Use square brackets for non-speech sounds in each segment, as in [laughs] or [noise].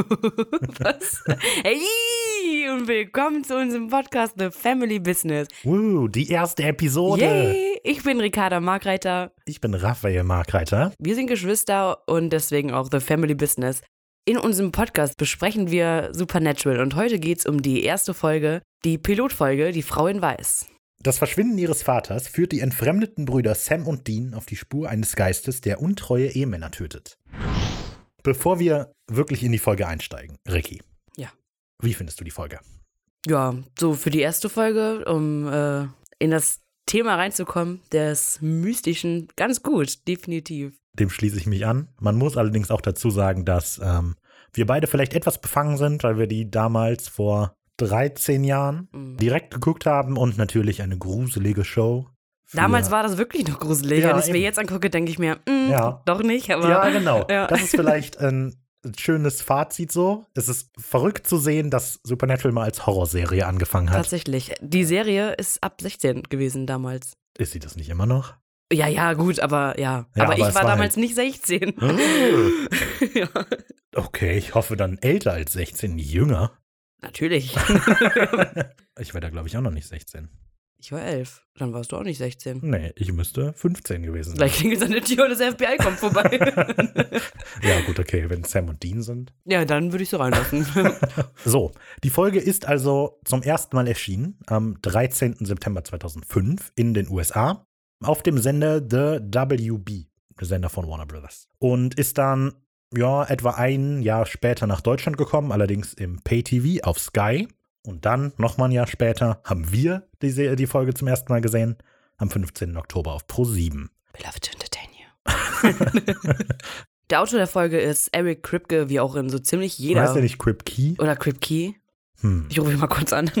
[laughs] Was? Hey, und willkommen zu unserem Podcast The Family Business. Uh, die erste Episode. Yay! Ich bin Ricarda Markreiter. Ich bin Raphael Markreiter. Wir sind Geschwister und deswegen auch The Family Business. In unserem Podcast besprechen wir Supernatural und heute geht es um die erste Folge, die Pilotfolge, die Frau in Weiß. Das Verschwinden ihres Vaters führt die entfremdeten Brüder Sam und Dean auf die Spur eines Geistes, der untreue Ehemänner tötet. Bevor wir wirklich in die Folge einsteigen, Ricky. Ja. Wie findest du die Folge? Ja, so für die erste Folge, um äh, in das Thema reinzukommen, des Mystischen, ganz gut, definitiv. Dem schließe ich mich an. Man muss allerdings auch dazu sagen, dass ähm, wir beide vielleicht etwas befangen sind, weil wir die damals vor 13 Jahren Mhm. direkt geguckt haben und natürlich eine gruselige Show. Damals war das wirklich noch gruselig. Ja, Wenn ich es mir jetzt angucke, denke ich mir, mm, Ja. doch nicht, aber. Ja, genau. [laughs] Ja. Das ist vielleicht ein schönes Fazit so. Es ist verrückt zu sehen, dass Supernatural mal als Horrorserie angefangen hat. Tatsächlich. Die Serie ist ab 16 gewesen damals. Ist sie das nicht immer noch? Ja, ja, gut, aber ja. Ja, aber, aber ich war war damals halt- nicht 16. [laughs] ja, Okay, ich hoffe dann älter als 16, jünger. natürlich. [laughs] Ich war da, glaube ich, auch noch nicht 16. Ich war 11. Dann warst du auch nicht 16. Nee, ich müsste 15 gewesen sein. Gleich klingelt es an der Tür und das FBI kommt vorbei. [laughs] Ja, gut, okay, wenn Sam und Dean sind. ja, dann würde ich so reinlassen. [laughs] So, die Folge ist also zum ersten Mal erschienen am 13. September 2005 in den USA auf dem Sender The WB, der Sender von Warner Brothers. Und ist dann, ja, etwa ein Jahr später nach Deutschland gekommen, allerdings im Pay-TV auf Sky. Und dann, nochmal ein Jahr später, haben wir die, die Folge zum ersten Mal gesehen, am 15. Oktober auf Pro7. We love to entertain you. [laughs] der Autor der Folge ist Eric Kripke, wie auch in so ziemlich jeder. Heißt der nicht Crip Key? Oder Kripke. Hm. Ich rufe ihn mal kurz an. [laughs]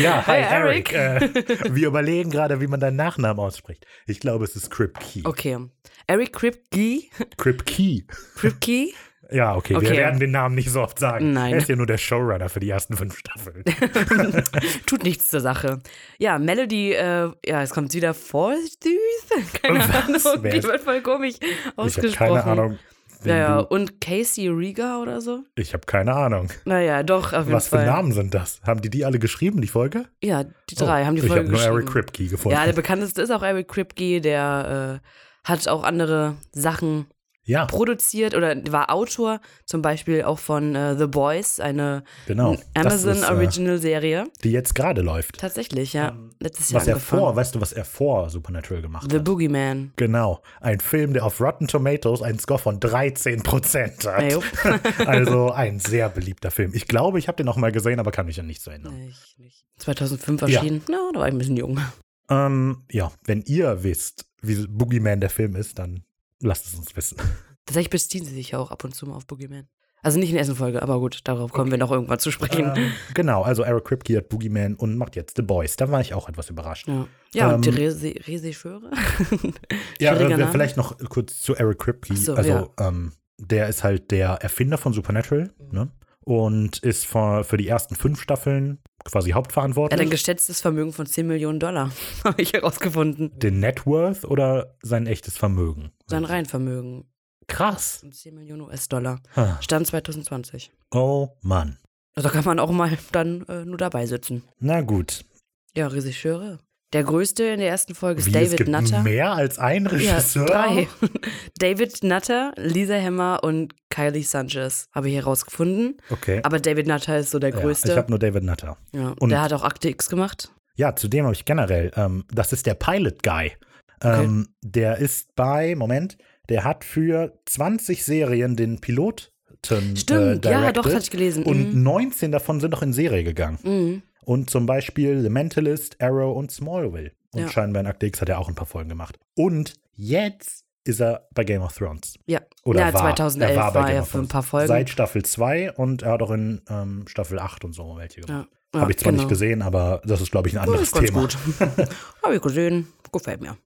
Ja, hi Hi, Eric. Eric. Äh, wir überlegen gerade, wie man deinen Nachnamen ausspricht. Ich glaube, es ist Crip Key. okay. Eric Kripke. Crip Key. Kripke. Ja, okay, Okay. wir werden den Namen nicht so oft sagen. Nein. Er ist ja nur der Showrunner für die ersten fünf Staffeln. [laughs] Tut nichts zur Sache. Ja, Melody, äh, ja, es kommt wieder vor süß. Keine Was? Ahnung, Wer die wird voll komisch Ich habe ausgesprochen. keine Ahnung. wen Ja, ja, du- und Casey Rieger oder so? Ich habe keine Ahnung. Naja, doch, auf jeden Was für Fall. Namen sind das? Haben die die alle geschrieben, die Folge? Ja, die drei Oh, haben die ich Folge habe nur geschrieben. Eric Kripke gefunden. Ja, der bekannteste ist auch Eric Kripke, der äh, hat auch andere Sachen Ja, produziert oder war Autor, zum Beispiel auch von äh, The Boys, eine genau. Amazon ist, äh, Original Serie. die jetzt gerade läuft. Tatsächlich, ja. Letztes Jahr Was er angefangen. vor, weißt du, was er vor Supernatural gemacht The hat? Boogeyman. Genau. Ein Film, der auf Rotten Tomatoes einen Score von 13% hat. Ja, jupp. [laughs] also ein sehr beliebter Film. Ich glaube, ich habe den auch mal gesehen, aber kann mich an nichts erinnern. Ich nicht. 2005 erschienen. Na, da war ich ein bisschen jung. Ähm, ja, wenn ihr wisst, wie Boogeyman der Film ist, dann lasst es uns wissen. [laughs] Tatsächlich beziehen sie sich ja auch ab und zu mal auf Boogeyman. Also nicht in der ersten Folge, aber gut, darauf kommen wir noch irgendwann zu sprechen. Ähm, genau, also Eric Kripke hat Boogeyman und macht jetzt The Boys. Da war ich auch etwas überrascht. ja, ja und die ähm, Regisseure? [laughs] Ja, äh, vielleicht noch kurz zu Eric Kripke. So, also, ja. ähm, der ist halt der Erfinder von Supernatural ne? und ist für, für die ersten fünf Staffeln quasi Er hat ein hauptverantwortlich. geschätztes Vermögen von 10 Millionen Dollar, [laughs] habe ich herausgefunden. Den Net Worth oder sein echtes Vermögen? Sein Reinvermögen Krass. von 10 Millionen US-Dollar. Ha. Stand 2020. Oh Mann. Also da kann man auch mal [laughs] dann äh, nur dabei sitzen. Na gut. Ja, Regisseure. Der größte in der ersten Folge ist Wie, es David gibt Nutter. mehr als ein Ja, Regisseur? drei. [laughs] David Nutter, Lisa Hammer und Kylie Sanchez habe ich herausgefunden. Okay. Aber David Nutter ist so der Ja, größte. ich habe nur David Nutter. ja, und- der hat auch Akte X gemacht. Ja, zudem habe ich generell, ähm, das ist der Pilot Guy. Ähm, Der ist bei, Moment, der hat für 20 Serien den Piloten Stimmt, äh, ja, doch, hatte ich gelesen. Und Mhm. 19 davon sind noch in Serie gegangen. Mhm. Und zum Beispiel The Mentalist, Arrow und Smallville. Und Ja. scheinbar in Akte X hat er auch ein paar Folgen gemacht. Und jetzt ist er bei Game of Thrones. Ja, Oder ja war, 2011 er war, war, er für ein paar Folgen. Seit Staffel 2 und er hat auch in ähm, Staffel 8 und so welche gemacht. ja. Habe ich zwar genau. nicht gesehen, aber das ist, glaube ich, ein Ja, anderes ist ganz Thema. gut. [laughs] Habe ich gesehen. Gefällt mir.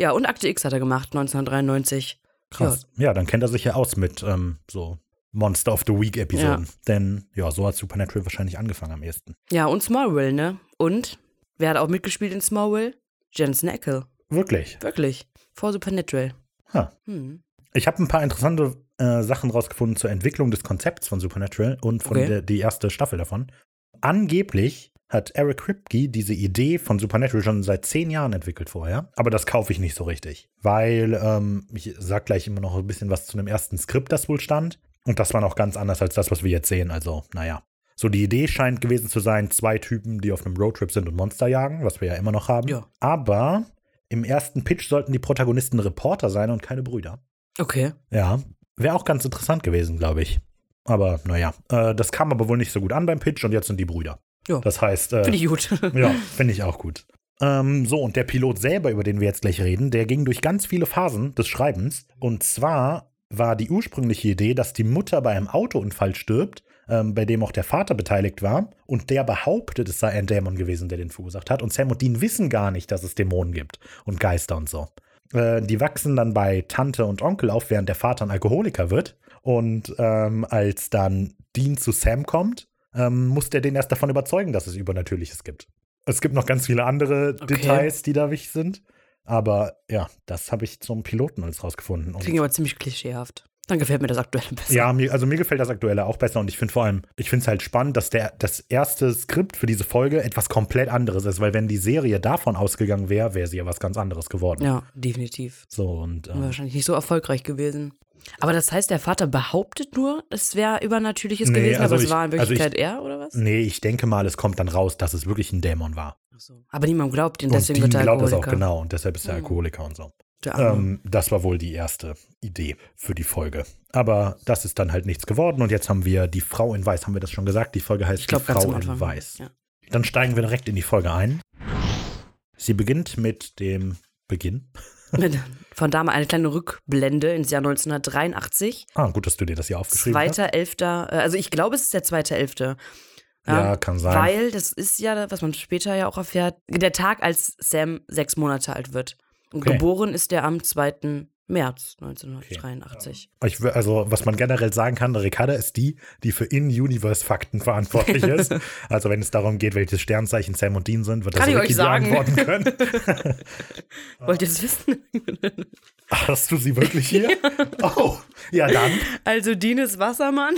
Ja, und Akte X hat er gemacht, 1993. Krass. Ja. dann kennt er sich ja aus mit ähm, so Monster of the Week Episoden. Denn ja, so hat Supernatural wahrscheinlich angefangen am ehesten. Ja, und Smallville, ne? Und wer hat auch mitgespielt in Smallville? Jensen Ackles. Wirklich. Wirklich. Vor Supernatural. Ha. Hm. Ich habe ein paar interessante äh, Sachen rausgefunden zur Entwicklung des Konzepts von Supernatural und von Okay. der die erste Staffel davon. Angeblich hat Eric Kripke diese Idee von Supernatural schon seit zehn Jahren entwickelt vorher. Aber das kaufe ich nicht so richtig. Weil, ähm, ich sag gleich immer noch ein bisschen was zu dem ersten Skript, das wohl stand. Und das war noch ganz anders als das, was wir jetzt sehen. Also, naja. So, die Idee scheint gewesen zu sein, zwei Typen, die auf einem Roadtrip sind und Monster jagen, was wir ja immer noch haben. Ja. Aber im ersten Pitch sollten die Protagonisten Reporter sein und keine Brüder. Okay. Ja, wäre auch ganz interessant gewesen, glaube ich. Aber naja, äh, das kam aber wohl nicht so gut an beim Pitch und jetzt sind die Brüder. Ja. Das heißt, äh, Finde ich gut. [laughs] ja, finde ich auch gut. Ähm, so, und der Pilot selber, über den wir jetzt gleich reden, der ging durch ganz viele Phasen des Schreibens. Und zwar war die ursprüngliche Idee, dass die Mutter bei einem Autounfall stirbt, ähm, bei dem auch der Vater beteiligt war. Und der behauptet, es sei ein Dämon gewesen, der den verursacht hat. Und Sam und Dean wissen gar nicht, dass es Dämonen gibt und Geister und so. Äh, die wachsen dann bei Tante und Onkel auf, während der Vater ein Alkoholiker wird. Und ähm, als dann Dean zu Sam kommt, ähm, muss der den erst davon überzeugen, dass es Übernatürliches gibt. Es gibt noch ganz viele andere Okay. Details, die da wichtig sind. Aber ja, das habe ich zum Piloten alles rausgefunden. Und Klingt aber ziemlich klischeehaft. Dann gefällt mir das aktuelle besser. ja, mir, also mir gefällt das aktuelle auch besser und ich finde vor allem, ich finde es halt spannend, dass der, das erste Skript für diese Folge etwas komplett anderes ist, weil wenn die Serie davon ausgegangen wäre, wäre sie ja was ganz anderes geworden. Ja, definitiv. So und ähm, Wahrscheinlich nicht so erfolgreich gewesen. Aber das heißt, der Vater behauptet nur, es wäre Übernatürliches Nee, gewesen, also aber es ich- war in also ich- Wirklichkeit er, oder was? nee, ich denke mal, es kommt dann raus, dass es wirklich ein Dämon war. Ach so. Aber niemand glaubt ihn, Und deswegen wird er glaubt das auch Alkoholiker. genau und deshalb ist er Mhm. Alkoholiker und so. Ähm, das war wohl die erste Idee für die Folge. Aber das ist dann halt nichts geworden und jetzt haben wir die Frau in Weiß. Haben wir das schon gesagt? Die Folge heißt ich glaube, die Frau in Weiß. Ja. Dann steigen wir direkt in die Folge ein. Sie beginnt mit dem Beginn. Von da mal eine kleine Rückblende ins Jahr 1983. Ah, gut, dass du dir das hier aufgeschrieben hast. Zweiter, elfter, äh, also ich glaube, es ist der zweite, elfte. Ja, kann sein. Weil das ist ja, was man später ja auch erfährt, der Tag, als Sam sechs Monate alt wird. Und Okay. geboren ist er am 2. März 1983. Ich, wür- also, was man generell sagen kann, Ricarda ist die, die für In-Universe-Fakten verantwortlich [laughs] ist. also, wenn es darum geht, welches Sternzeichen Sam und Dean sind, wird das Kann ich Ricky euch sagen. dir antworten können. [laughs] Wollt ihr das wissen? [laughs] Hast du sie wirklich hier? Oh, ja dann. Also Dean ist Wassermann,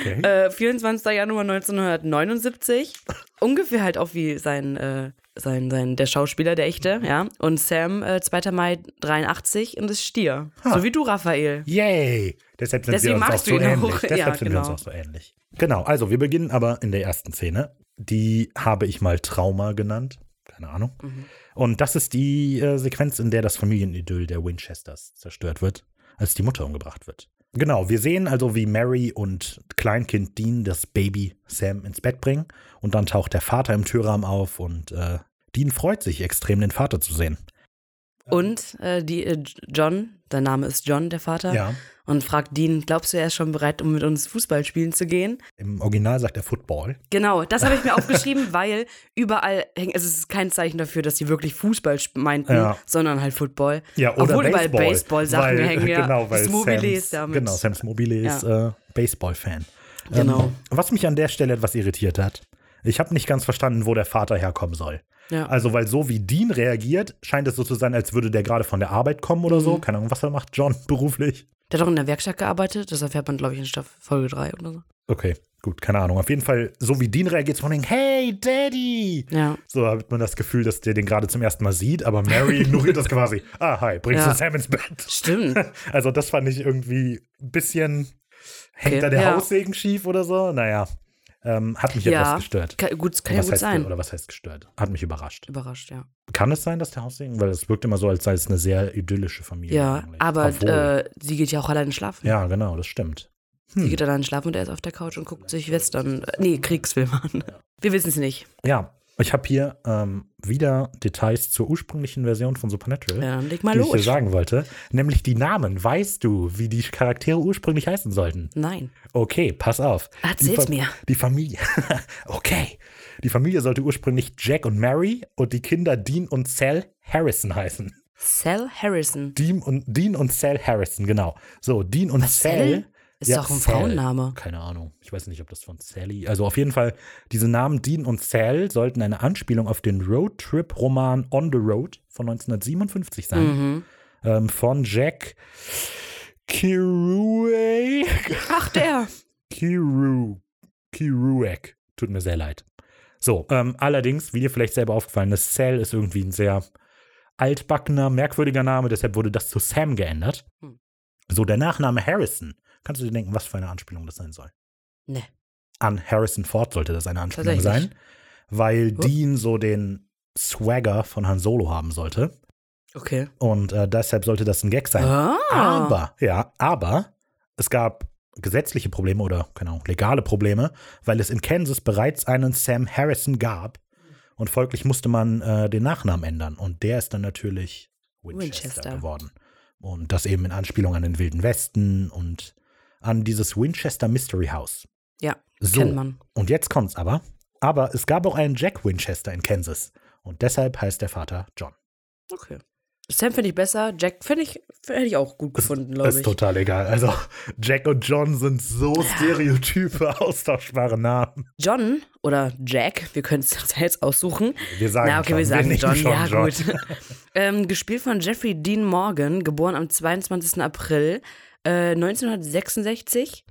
Okay. äh, 24. Januar 1979. Ungefähr halt auch wie sein, äh, sein, sein, der Schauspieler, der echte, ja. Und Sam, äh, 2. Mai 83 und ist Stier. So wie du, Raphael. Yay! Deshalb sind Deswegen wir uns auch so ähnlich. [laughs] auch. Deshalb Ja, sind wir uns genau. auch so ähnlich. Genau, also wir beginnen aber in der ersten Szene. Die habe ich mal Trauma genannt. Keine Ahnung. Mhm. Und das ist die äh, Sequenz, in der das Familienidyll der Winchesters zerstört wird, als die Mutter umgebracht wird. Genau, wir sehen also, wie Mary und Kleinkind Dean das Baby Sam ins Bett bringen. Und dann taucht der Vater im Türrahmen auf und äh, Dean freut sich extrem, den Vater zu sehen. Und äh, die, äh, John, der Name ist John, der Vater, Ja, und fragt Dean, glaubst du, er ist schon bereit, um mit uns Fußball spielen zu gehen? im Original sagt er Football. Genau, das habe ich mir aufgeschrieben, [laughs] weil überall hängt, es ist kein Zeichen dafür, dass die wirklich Fußball meinten, Ja. sondern halt Football. Ja, oder Obwohl Baseball. überall Baseball-Sachen hängen, ja. [laughs] Genau, weil Mobile Sams, ist damit. Genau, Sams Mobile ist äh, Baseball-Fan. Genau. Ähm, was mich an der Stelle etwas irritiert hat, ich habe nicht ganz verstanden, wo der Vater herkommen soll. Ja. Also, weil so wie Dean reagiert, scheint es so zu sein, als würde der gerade von der Arbeit kommen oder Mhm. so. Keine Ahnung, was er macht, John, [laughs] beruflich. Der hat doch in der Werkstatt gearbeitet, das erfährt man, glaube ich, in Staffel Folge 3 oder so. Okay, gut, keine Ahnung. Auf jeden Fall, so wie Dean reagiert, so von wegen, hey, Daddy! Ja. So hat man das Gefühl, dass der den gerade zum ersten Mal sieht, aber Mary [laughs] ignoriert das quasi. Ah, hi, bringst Ja. du Sam ins Bett? Stimmt. [laughs] Also, das fand ich irgendwie ein bisschen. Hängt Okay, da der ja. Haussegen schief oder so? Naja, ähm, hat mich Ja. etwas gestört. Ka- gut, kann ja gut heißt, sein. Oder was heißt gestört? Hat mich überrascht. Überrascht, ja. Kann es sein, dass der Haussegen? Weil es wirkt immer so, als sei es eine sehr idyllische Familie. Ja, eigentlich. aber äh, sie geht ja auch alleine schlafen. ja, genau, das stimmt. Sie geht alleine schlafen und er ist auf der Couch und guckt sich Western, äh, nee, Kriegsfilme an. Wir wissen es nicht. Ja, ich habe hier ähm, wieder Details zur ursprünglichen Version von Supernatural. Ja, leg mal die ich dir los. sagen wollte, nämlich die Namen. Weißt du, wie die Charaktere ursprünglich heißen sollten? Nein. Okay, pass auf. Erzähl's mir. Die Familie. [laughs] okay. Die Familie sollte ursprünglich Jack und Mary und die Kinder Dean und Sal Harrison heißen. Sal Harrison. Dean und, Dean und Sal Harrison, genau. So, Dean und Was, Sal. Sal? Ist doch ein Sal. Frauenname. Keine Ahnung. Ich weiß nicht, ob das von Sally. Also auf jeden Fall, diese Namen Dean und Sal sollten eine Anspielung auf den Roadtrip-Roman On the Road von 1957 sein. Mhm. Ähm, von Jack Kirue. Ach, der. Kiru. Kiruek. Tut mir sehr leid. So, ähm, allerdings, wie dir vielleicht selber aufgefallen ist, Cell ist irgendwie ein sehr altbackener, merkwürdiger Name, deshalb wurde das zu Sam geändert. Hm. So, der Nachname Harrison. Kannst du dir denken, was für eine Anspielung das sein soll? Ne. An Harrison Ford sollte das eine Anspielung sein, weil Oh. Dean so den Swagger von Han Solo haben sollte. Okay. Und äh, deshalb sollte das ein Gag sein. Ah. Aber, ja, aber es gab gesetzliche Probleme oder, keine Ahnung, legale Probleme, weil es in Kansas bereits einen Sam Harrison gab. Und folglich musste man äh, den Nachnamen ändern. Und der ist dann natürlich Winchester, Winchester. geworden. Und das eben in Anspielung an den Wilden Westen und an dieses Winchester Mystery House. Ja, So, kennt man. und jetzt kommt's aber. Aber es gab auch einen Jack Winchester in Kansas. Und deshalb heißt der Vater John. Okay. Sam finde ich besser. Jack finde ich, hätte ich auch gut gefunden, glaube Ist ich. total egal. Also, Jack und John sind so stereotype, [laughs] austauschbare Namen. John oder Jack, wir können es uns jetzt aussuchen. Wir sagen Na, okay, John. wir sagen nehmen John, schon ja John. gut. [laughs] ähm, gespielt von Jeffrey Dean Morgan, geboren am 22. April äh, 1966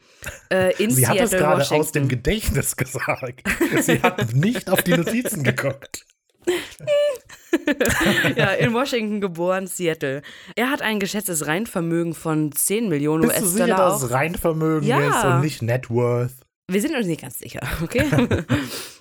äh, in [laughs] Sie hat Seattle, es gerade Washington. aus dem Gedächtnis gesagt. Sie hat [laughs] nicht auf die Notizen geguckt. [laughs] ja, in Washington geboren, Seattle. Er hat ein geschätztes Reinvermögen von 10 Millionen Bist du sicher, US-Dollar. dass es Reinvermögen Ja. ist und nicht Net Worth? Wir sind uns nicht ganz sicher, okay?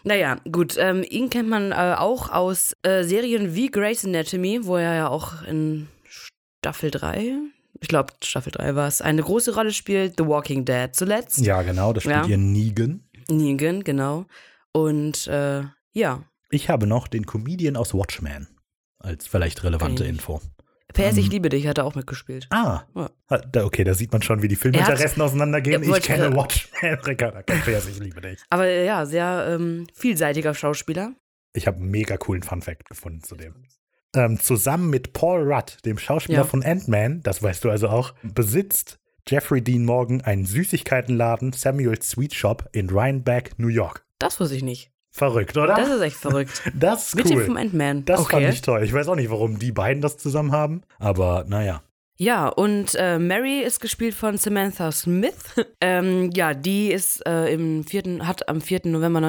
naja, gut. Ähm, ihn kennt man äh, auch aus äh, Serien wie Grey's Anatomy, wo er ja auch in Staffel 3, ich glaube Staffel 3 war es, eine große Rolle spielt. The Walking Dead zuletzt. Ja, genau, das spielt Ja. ihr Negan. Negan, genau. Und äh, ja, Ich habe noch den Comedian aus Watchmen als vielleicht relevante ich. Info. PS, ich Ähm, liebe dich, hat er auch mitgespielt. Ah, Ja. Okay, da sieht man schon, wie die Er Filminteressen auseinandergehen. Ja, ich kenne Watchmen, [laughs] Ricarda kennt PS, ich liebe dich. Aber ja, sehr ähm, vielseitiger Schauspieler. Ich habe einen mega coolen Funfact gefunden zu dem. Ähm, zusammen mit Paul Rudd, dem Schauspieler Ja. von Ant-Man, das weißt du also auch, besitzt Jeffrey Dean Morgan einen Süßigkeitenladen Samuel Sweet Shop in Rhinebeck, New York. Das wusste ich nicht. Verrückt, oder? Das ist echt verrückt. [laughs] Das ist Mit dem cool. vom Ant-Man. Das okay. fand ich toll. Ich weiß auch nicht, warum die beiden das zusammen haben, aber naja. Ja, und äh, Mary ist gespielt von Samantha Smith. [laughs] ähm, ja, die ist äh, im vierten, hat am 4. November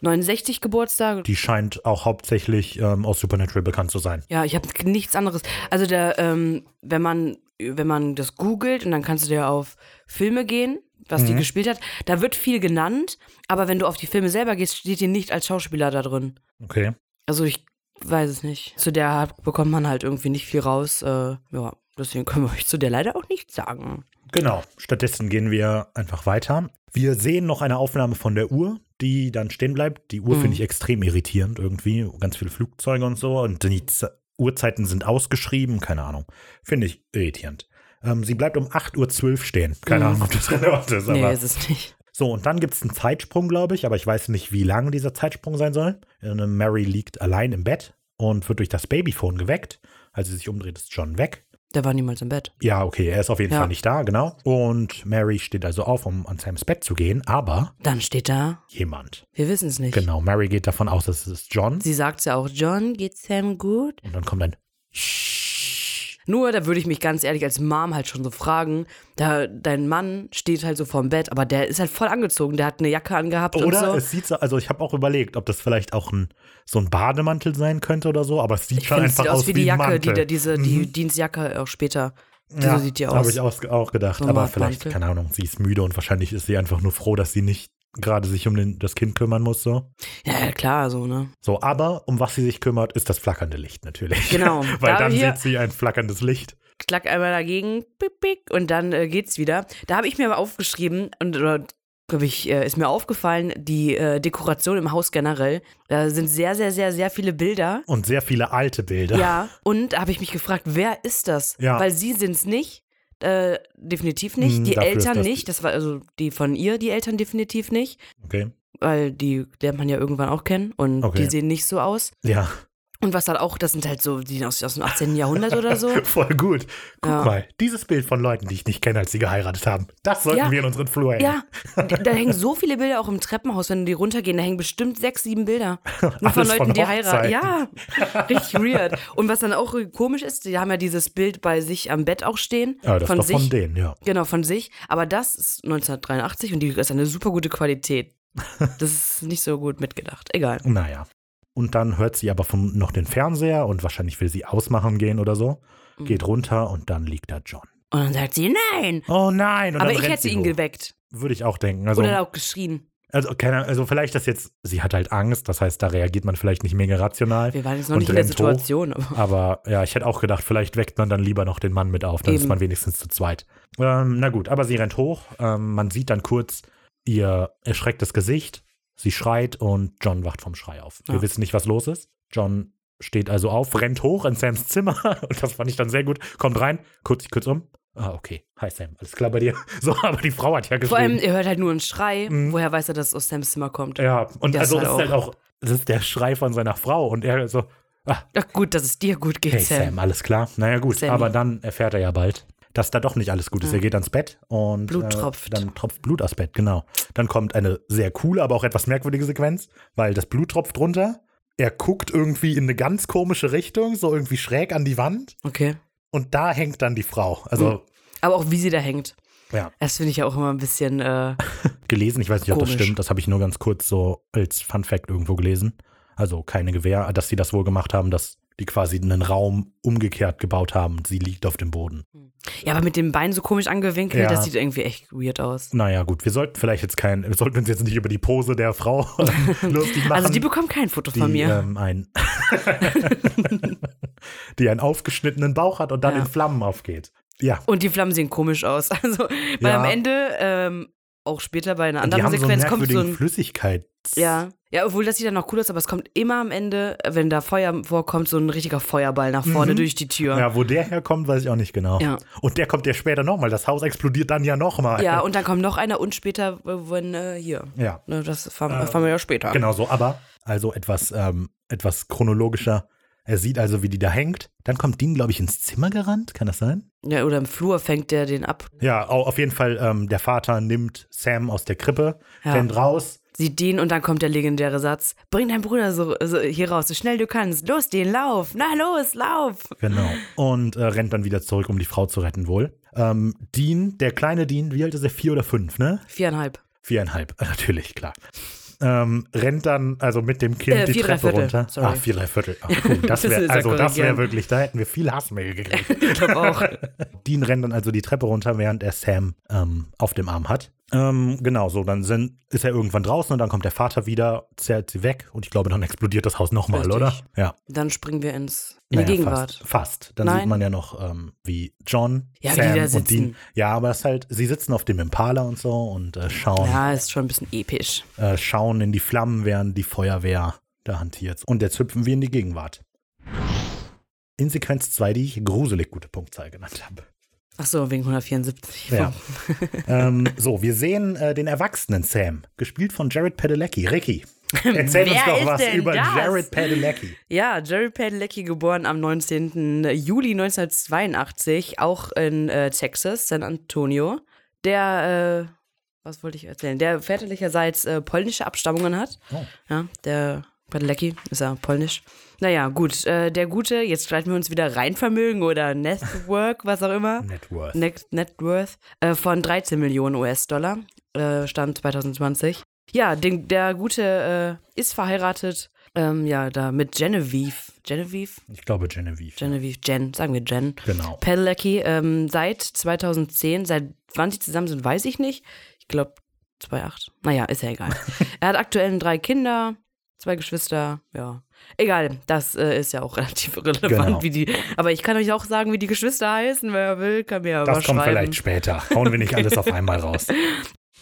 1969 Geburtstag. Die scheint auch hauptsächlich ähm, aus Supernatural bekannt zu sein. Ja, ich habe nichts anderes. Also der, ähm, wenn man, wenn man das googelt und dann kannst du dir auf Filme gehen, was die Mhm. gespielt hat, da wird viel genannt, aber wenn du auf die Filme selber gehst, steht die nicht als Schauspieler da drin. Okay. Also ich weiß es nicht. Zu der hat- bekommt man halt irgendwie nicht viel raus. Äh, ja, deswegen können wir euch zu der leider auch nichts sagen. Genau. Stattdessen gehen wir einfach weiter. Wir sehen noch eine Aufnahme von der Uhr, die dann stehen bleibt. Die Uhr Mhm. finde ich extrem irritierend irgendwie. Ganz viele Flugzeuge und so. Und die Uhrzeiten sind ausgeschrieben. Keine Ahnung. Finde ich irritierend. Ähm, sie bleibt um 8.12 Uhr stehen. Keine Mhm. Ahnung, ob das relevant ist. Nee, Aber ist es nicht. so, und dann gibt es einen Zeitsprung, glaube ich. Aber ich weiß nicht, wie lang dieser Zeitsprung sein soll. Äh, Mary liegt allein im Bett und wird durch das Babyphone geweckt. Als sie sich umdreht, ist John weg. Der war niemals im Bett. Ja, okay, er ist auf jeden Ja. Fall nicht da, genau. Und Mary steht also auf, um an Sams Bett zu gehen, aber Dann steht da, jemand. wir wissen es nicht. Genau, Mary geht davon aus, dass es ist John. Sie sagt ja auch, John, geht's Sam gut? Und dann kommt ein Nur, da würde ich mich ganz ehrlich als Mom halt schon so fragen, da dein Mann steht halt so vorm Bett, aber der ist halt voll angezogen, der hat eine Jacke angehabt Oder und so. es sieht so, also ich habe auch überlegt, ob das vielleicht auch ein, so ein Bademantel sein könnte oder so, aber es sieht Ich schon finde, es einfach sieht aus wie die Jacke, die, Mantel. der- diese, die Mhm. Dienstjacke auch später. ja, so sieht die aus. Habe ich auch, auch gedacht, ein aber vielleicht, Mantel. keine Ahnung, sie ist müde und wahrscheinlich ist sie einfach nur froh, dass sie nicht gerade sich um den, das Kind kümmern muss, so. Ja, klar, so, ne? So, aber um was sie sich kümmert, ist das flackernde Licht natürlich. Genau. [laughs] Weil Da dann sieht sie ein flackerndes Licht. Klack einmal dagegen, pick, pick, und dann äh, geht's wieder. Da habe ich mir aber aufgeschrieben und oder, glaub ich, äh, ist mir aufgefallen, die äh, Dekoration im Haus generell. Da sind sehr, sehr, sehr, sehr viele Bilder. Und sehr viele alte Bilder. Ja, und da habe ich mich gefragt, wer ist das? Ja. Weil sie sind's nicht. Äh, definitiv nicht. Hm, die Eltern nicht. Das war also die von ihr, die Eltern definitiv nicht. Okay. Weil die lernt man ja irgendwann auch kennen und Okay. die sehen nicht so aus. Ja. Und was halt auch, das sind halt so, die aus, aus dem 18. Jahrhundert oder so. [laughs] Voll gut. Guck Ja. mal, dieses Bild von Leuten, die ich nicht kenne, als sie geheiratet haben, das sollten Ja. wir in unseren Flur hängen. Ja, da, hängen so viele Bilder auch im Treppenhaus, wenn die runtergehen, da hängen bestimmt sechs, sieben Bilder. [laughs] Nur von Leuten, von die heiraten. Ja, richtig weird. Und was dann auch komisch ist, die haben ja dieses Bild bei sich am Bett auch stehen. Ja, das von sich. von denen, ja. Genau, von sich. Aber das ist 1983 und die ist eine super gute Qualität. Das ist nicht so gut mitgedacht. Egal. [laughs] Naja. Und dann hört sie aber vom, noch den Fernseher und wahrscheinlich will sie ausmachen gehen oder so. Mhm. Geht runter und dann liegt da John. Und dann sagt sie, nein. Oh nein. Und Aber ich hätte sie ihn hoch. geweckt. Würde ich auch denken. Also, Oder auch geschrien. also, keine, also vielleicht das jetzt, sie hat halt Angst, das heißt, da reagiert man vielleicht nicht mega rational. Wir waren jetzt noch nicht in der hoch. Situation. Aber Aber ja, ich hätte auch gedacht, vielleicht weckt man dann lieber noch den Mann mit auf, dann ist Eben. man wenigstens zu zweit. Ähm, na gut, aber sie rennt hoch. Ähm, man sieht dann kurz ihr erschrecktes Gesicht. Sie schreit und John wacht vom Schrei auf. Wir Ja. wissen nicht, was los ist. John steht also auf, rennt hoch in Sams Zimmer [laughs] und das fand ich dann sehr gut. Kommt rein, kurz sich kurz um. Ah, okay. Hi Sam, alles klar bei dir? [laughs] So, aber die Frau hat ja vor allem, ihr hört halt nur einen Schrei. Mhm. Woher weiß er, dass es aus Sams Zimmer kommt? Ja, und Das also halt ist halt auch, das ist der Schrei von seiner Frau und er so, ah, Ach gut, dass es dir gut geht, Hey Sam. Sam, alles klar. Naja gut, Sammy. aber dann erfährt er ja bald, dass da doch nicht alles gut ist. Er geht ans Bett und Blut äh, tropft. dann tropft Blut aus Bett, genau. Dann kommt eine sehr coole, aber auch etwas merkwürdige Sequenz, weil das Blut tropft runter. Er guckt irgendwie in eine ganz komische Richtung, so irgendwie schräg an die Wand Okay. und da hängt dann die Frau. Also Aber auch wie sie da hängt. ja, Das finde ich ja auch immer ein bisschen. Äh, [laughs] gelesen, ich weiß nicht, ob das Komisch. stimmt, das habe ich nur ganz kurz so als Fun Fact irgendwo gelesen. Also keine Gewähr, dass sie das wohl gemacht haben, dass die quasi einen Raum umgekehrt gebaut haben. Sie liegt auf dem Boden. ja, aber mit dem Bein so komisch angewinkelt, Ja. das sieht irgendwie echt weird aus. Naja, gut, wir sollten vielleicht jetzt kein, wir sollten uns jetzt nicht über die Pose der Frau [laughs] lustig machen. [laughs] Also die bekommt kein Foto die, von mir. Ähm, ein [laughs] die einen aufgeschnittenen Bauch hat und dann Ja. in Flammen aufgeht. Ja. Und die Flammen sehen komisch aus. Also, weil Ja. am Ende, ähm, auch später bei einer anderen haben so Sequenz kommt so ein. Flüssigkeit. Ja. Ja, obwohl das sieht dann noch cool aus, aber es kommt immer am Ende, wenn da Feuer vorkommt, so ein richtiger Feuerball nach vorne Mhm. durch die Tür. Ja, wo der herkommt, weiß ich auch nicht genau. Ja. Und der kommt ja später nochmal. Das Haus explodiert dann ja nochmal. Ja, und dann kommt noch einer und später, äh, wenn, äh, hier. Ja, Ne, das fahren, fahren wir ja später. genau so. Aber also etwas, ähm, etwas chronologischer. Er sieht also, wie die da hängt. Dann kommt Dean, glaube ich, ins Zimmer gerannt. Kann das sein? Ja, oder im Flur fängt der den ab. Ja, au- auf jeden Fall, ähm, der Vater nimmt Sam aus der Krippe, Ja. rennt raus. Sieht den und dann kommt der legendäre Satz: Bring deinen Bruder so, so hier raus, so schnell du kannst. Los, den, lauf. Na los, lauf. Genau. Und äh, rennt dann wieder zurück, um die Frau zu retten, wohl. Ähm, Dean, der kleine Dean, wie alt ist er? Vier oder fünf, ne? Viereinhalb. Viereinhalb, [laughs] natürlich, klar. Ähm, rennt dann also mit dem Kind Äh, die Treppe runter. sorry. Ah, vier, drei Viertel. Ach, cool. [laughs] Das Das ja also das wäre wirklich, da hätten wir viel Hassmail gekriegt. Ich glaube auch. [laughs] Dean rennt dann also die Treppe runter, während er Sam ähm, auf dem Arm hat. Ähm, genau, so, dann sind, ist er irgendwann draußen und dann kommt der Vater wieder, zerrt sie weg und ich glaube, dann explodiert das Haus nochmal, oder? Ja. Dann springen wir ins, in Naja, die Gegenwart. Fast, fast. Dann Nein. sieht man ja noch, ähm, wie John, Ja, wie Sam die da und. Dean. Ja, aber es ist halt, sie sitzen auf dem Impala und so und äh, schauen, Ja, ist schon ein bisschen episch. äh, schauen in die Flammen, während die Feuerwehr da hantiert. Und jetzt hüpfen wir in die Gegenwart. In Sequenz 2, die ich gruselig gute Punktzahl genannt habe. Ach so, wegen 174. Ja. [laughs] ähm, so, wir sehen äh, den erwachsenen Sam, gespielt von Jared Padalecki. Ricky, [laughs] erzähl uns doch was über das? Jared Padalecki. Ja, Jerry Padalecki, geboren am 19. Juli 1982, auch in äh, Texas, San Antonio. Der, äh, was wollte ich erzählen? Der väterlicherseits äh, polnische Abstammungen hat. Oh. Ja, der Padalecki ist ja polnisch. Naja, gut, äh, der Gute, jetzt streiten wir uns wieder Reinvermögen oder Network, was auch immer. Net Worth. Net, Net Worth äh, von 13 Millionen US-Dollar, äh, Stand 2020. Ja, den, der Gute äh, ist verheiratet, ähm, ja, da mit Genevieve. Genevieve? Ich glaube Genevieve. Genevieve, Jen, sagen wir Jen. Genau. Padalecki, ähm, seit 2010, seit wann sie zusammen sind, weiß ich nicht. Ich glaube 2008. Naja, ist ja egal. [laughs] er hat aktuell drei Kinder, zwei Geschwister, ja. Egal, das äh, ist ja auch [laughs] relativ irrelevant, Genau. wie die. Aber ich kann euch auch sagen, wie die Geschwister heißen. Wer will, kann mir aber Das kommt vielleicht später. Hauen wir nicht alles auf einmal raus. [laughs]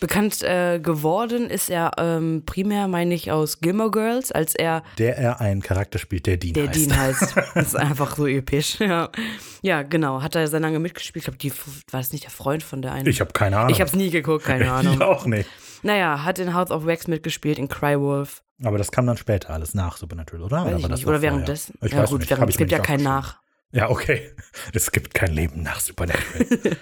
Bekannt äh, geworden ist er ähm, primär, meine ich, aus Gilmore Girls, als er Der er einen Charakter spielt, der Dean der heißt. Dean heißt. [laughs] Das ist einfach so episch. Ja, ja genau. Hat er sehr lange mitgespielt. Ich glaube, die war das nicht der Freund von der einen. Ich habe keine Ahnung. Ich habe es nie geguckt, keine Ahnung. Ich auch nicht. Naja, hat in House of Wax mitgespielt, in Crywolf. Aber das kam dann später alles nach Supernatural, oder? Weiß oder nicht. Oder währenddessen. Ich ja, weiß gut, nicht. während, es gibt ja aufgeschrieben. Nach. Ja, okay. [laughs] Es gibt kein Leben nach Supernatural. [laughs]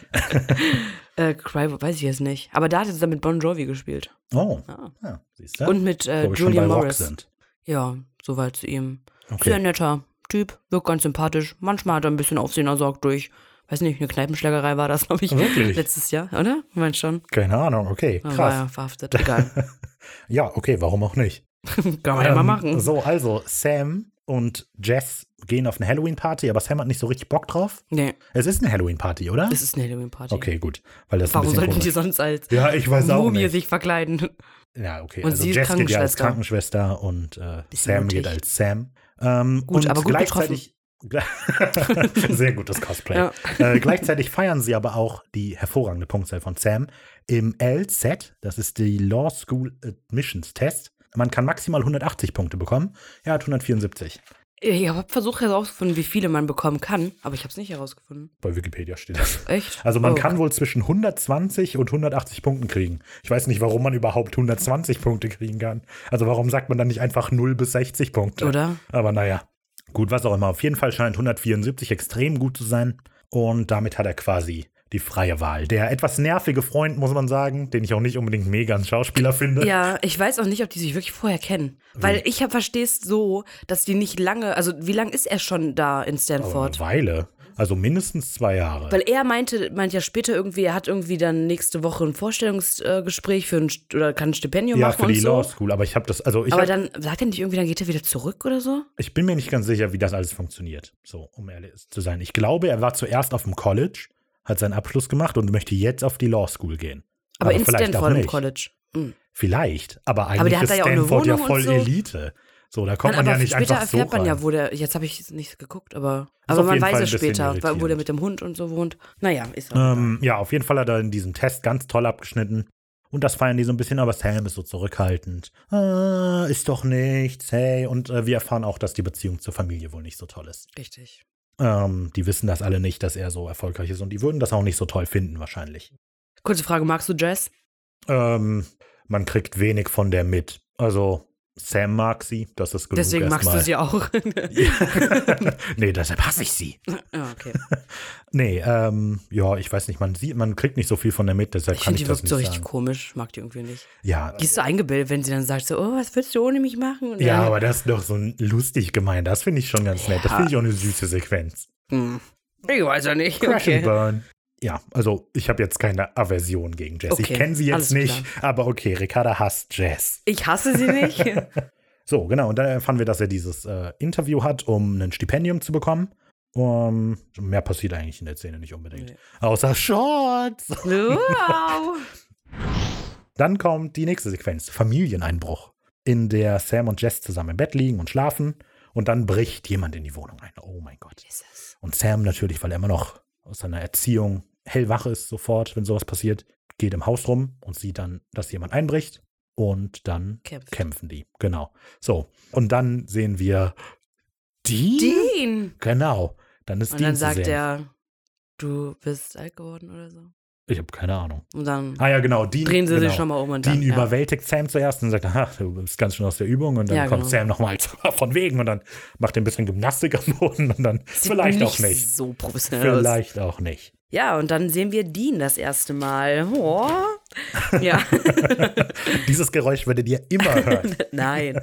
Äh, Cry, weiß ich jetzt nicht. Aber da hat es dann mit Bon Jovi gespielt. Oh, Ah. ja, siehst du? Und mit äh, Wo wir schon Julia bei Rock Morris. sind. Ja, soweit zu ihm. Okay. Sehr netter Typ, wirkt ganz sympathisch. Manchmal hat er ein bisschen Aufsehen ersorgt durch, weiß nicht, eine Kneipenschlägerei war das, glaube ich, Wirklich? letztes Jahr, oder? Meinst schon? Keine Ahnung, okay, Da war krass. er verhaftet. Egal. [laughs] Ja, okay, warum auch nicht? [laughs] Kann man ja mal Ähm, machen. So, also Sam und Jess gehen auf eine Halloween-Party, aber Sam hat nicht so richtig Bock drauf. Nee, Es ist eine Halloween-Party, oder? das ist eine Halloween-Party. Okay, gut. Weil das Warum sollten die komisch. sonst als Ja, ich weiß auch Mumie nicht. sich verkleiden? Ja, okay. Und also sie ist Jess geht ja als Krankenschwester. Und äh, Sam geht mutig. als Sam. Ähm, Gut, und aber gut gleichzeitig. [laughs] Sehr gutes Cosplay. Ja. Äh, gleichzeitig feiern sie aber auch die hervorragende Punktzahl von Sam im LZ. Das ist die Law School Admissions Test. Man kann maximal 180 Punkte bekommen. Er hat 174. Ich habe versucht herauszufinden, wie viele man bekommen kann, aber ich habe es nicht herausgefunden. Bei Wikipedia steht das. Echt? Also man Oh, kann wohl zwischen 120 und 180 Punkten kriegen. Ich weiß nicht, warum man überhaupt 120 Punkte kriegen kann. Also warum sagt man dann nicht einfach 0 bis 60 Punkte? Oder? Aber naja, gut, was auch immer. Auf jeden Fall scheint 174 extrem gut zu sein. Und damit hat er quasi die freie Wahl. Der etwas nervige Freund, muss man sagen, den ich auch nicht unbedingt mega ein Schauspieler finde. Ja, ich weiß auch nicht, ob die sich wirklich vorher kennen. Weil ich verstehe es so, dass die nicht lange, also wie lange ist er schon da in Aber Stanford? eine Weile. Also mindestens zwei Jahre. Weil er meinte, meint ja später irgendwie, er hat irgendwie dann nächste Woche ein Vorstellungsgespräch für ein oder kann ein Stipendium ja, machen für die und Law so. School. Aber ich habe das, also ich, Aber hab, dann sagt er nicht irgendwie, dann geht er wieder zurück oder so? ich bin mir nicht ganz sicher, wie das alles funktioniert. So, um ehrlich zu sein. Ich glaube, er war zuerst auf dem College, hat seinen Abschluss gemacht und möchte jetzt auf die Law School gehen. Aber, in vielleicht auch Stanford im. College. Hm. Vielleicht, aber eigentlich der hat ist ja auch eine Stanford ja voll so. Elite. So, da kommt Nein, man ja aber nicht später einfach so erfährt man ja, wo der, jetzt habe ich nicht geguckt, aber, Ist aber man weiß es später, wo der mit dem Hund und so wohnt. Naja, ist auch Ähm, ja, auf jeden Fall hat er in diesem Test ganz toll abgeschnitten. Und das feiern die so ein bisschen, aber Sam ist so zurückhaltend. Ah, ist doch nichts, hey. Und äh, wir erfahren auch, dass die Beziehung zur Familie wohl nicht so toll ist. richtig. Ähm, die wissen das alle nicht, dass er so erfolgreich ist und die würden das auch nicht so toll finden, wahrscheinlich. Kurze Frage, magst du Jess? Ähm, man kriegt wenig von der mit. Also, Sam mag sie, das ist genug Deswegen magst du erstmal. sie auch. [laughs] nee, deshalb hasse ich sie. ja, okay. [laughs] Nee, ähm, ja, ich weiß nicht, man sieht, man kriegt nicht so viel von der mit, deshalb Ich kann ich die das wirkt nicht so richtig komisch. Mag die irgendwie nicht. Ja, Die ist so eingebildet, wenn sie dann sagt so, oh, was würdest du ohne mich machen? Und ja, dann- aber das ist doch so lustig gemeint. Das finde ich schon ganz nett. Das finde ich auch eine süße Sequenz. Hm. Ich weiß ja nicht. Crash and Okay. Burn. Ja, also ich habe jetzt keine Aversion gegen Jess. Ich Okay, kenne sie jetzt nicht, aber okay, Ricarda hasst Jess. Ich hasse sie nicht. [laughs] So, genau. Und dann erfahren wir, dass er dieses äh, Interview hat, um ein Stipendium zu bekommen. Um, mehr passiert eigentlich in der Szene nicht unbedingt. Nee. Außer Shorts. wow. [laughs] Dann kommt die nächste Sequenz: Familieneinbruch, in der Sam und Jess zusammen im Bett liegen und schlafen. Und dann bricht jemand in die Wohnung ein. Oh mein Gott. Es. Und Sam natürlich, weil er immer noch aus seiner Erziehung hellwach ist, sofort, wenn sowas passiert, geht im Haus rum und sieht dann, dass jemand einbricht. Und dann Kämpft. kämpfen die. Genau. So. Und dann sehen wir die. Dean. Genau. Dann ist Und die dann zu sagt er, du bist alt geworden oder so. Ich habe keine Ahnung. Und dann Ah ja, genau. Dean, drehen sie genau. sich schon mal um und Dean dann. ja. überwältigt Sam zuerst und sagt, aha, du bist ganz schön aus der Übung. Und dann Ja, kommt genau. Sam nochmal [laughs] von wegen und dann macht er ein bisschen Gymnastik am Boden und dann Sieht vielleicht auch nicht. so professionell aus. Vielleicht auch nicht. Ja, und dann sehen wir Dean das erste Mal. Oh. [laughs] Ja, [laughs] Dieses Geräusch werdet ihr immer hören. [laughs] nein.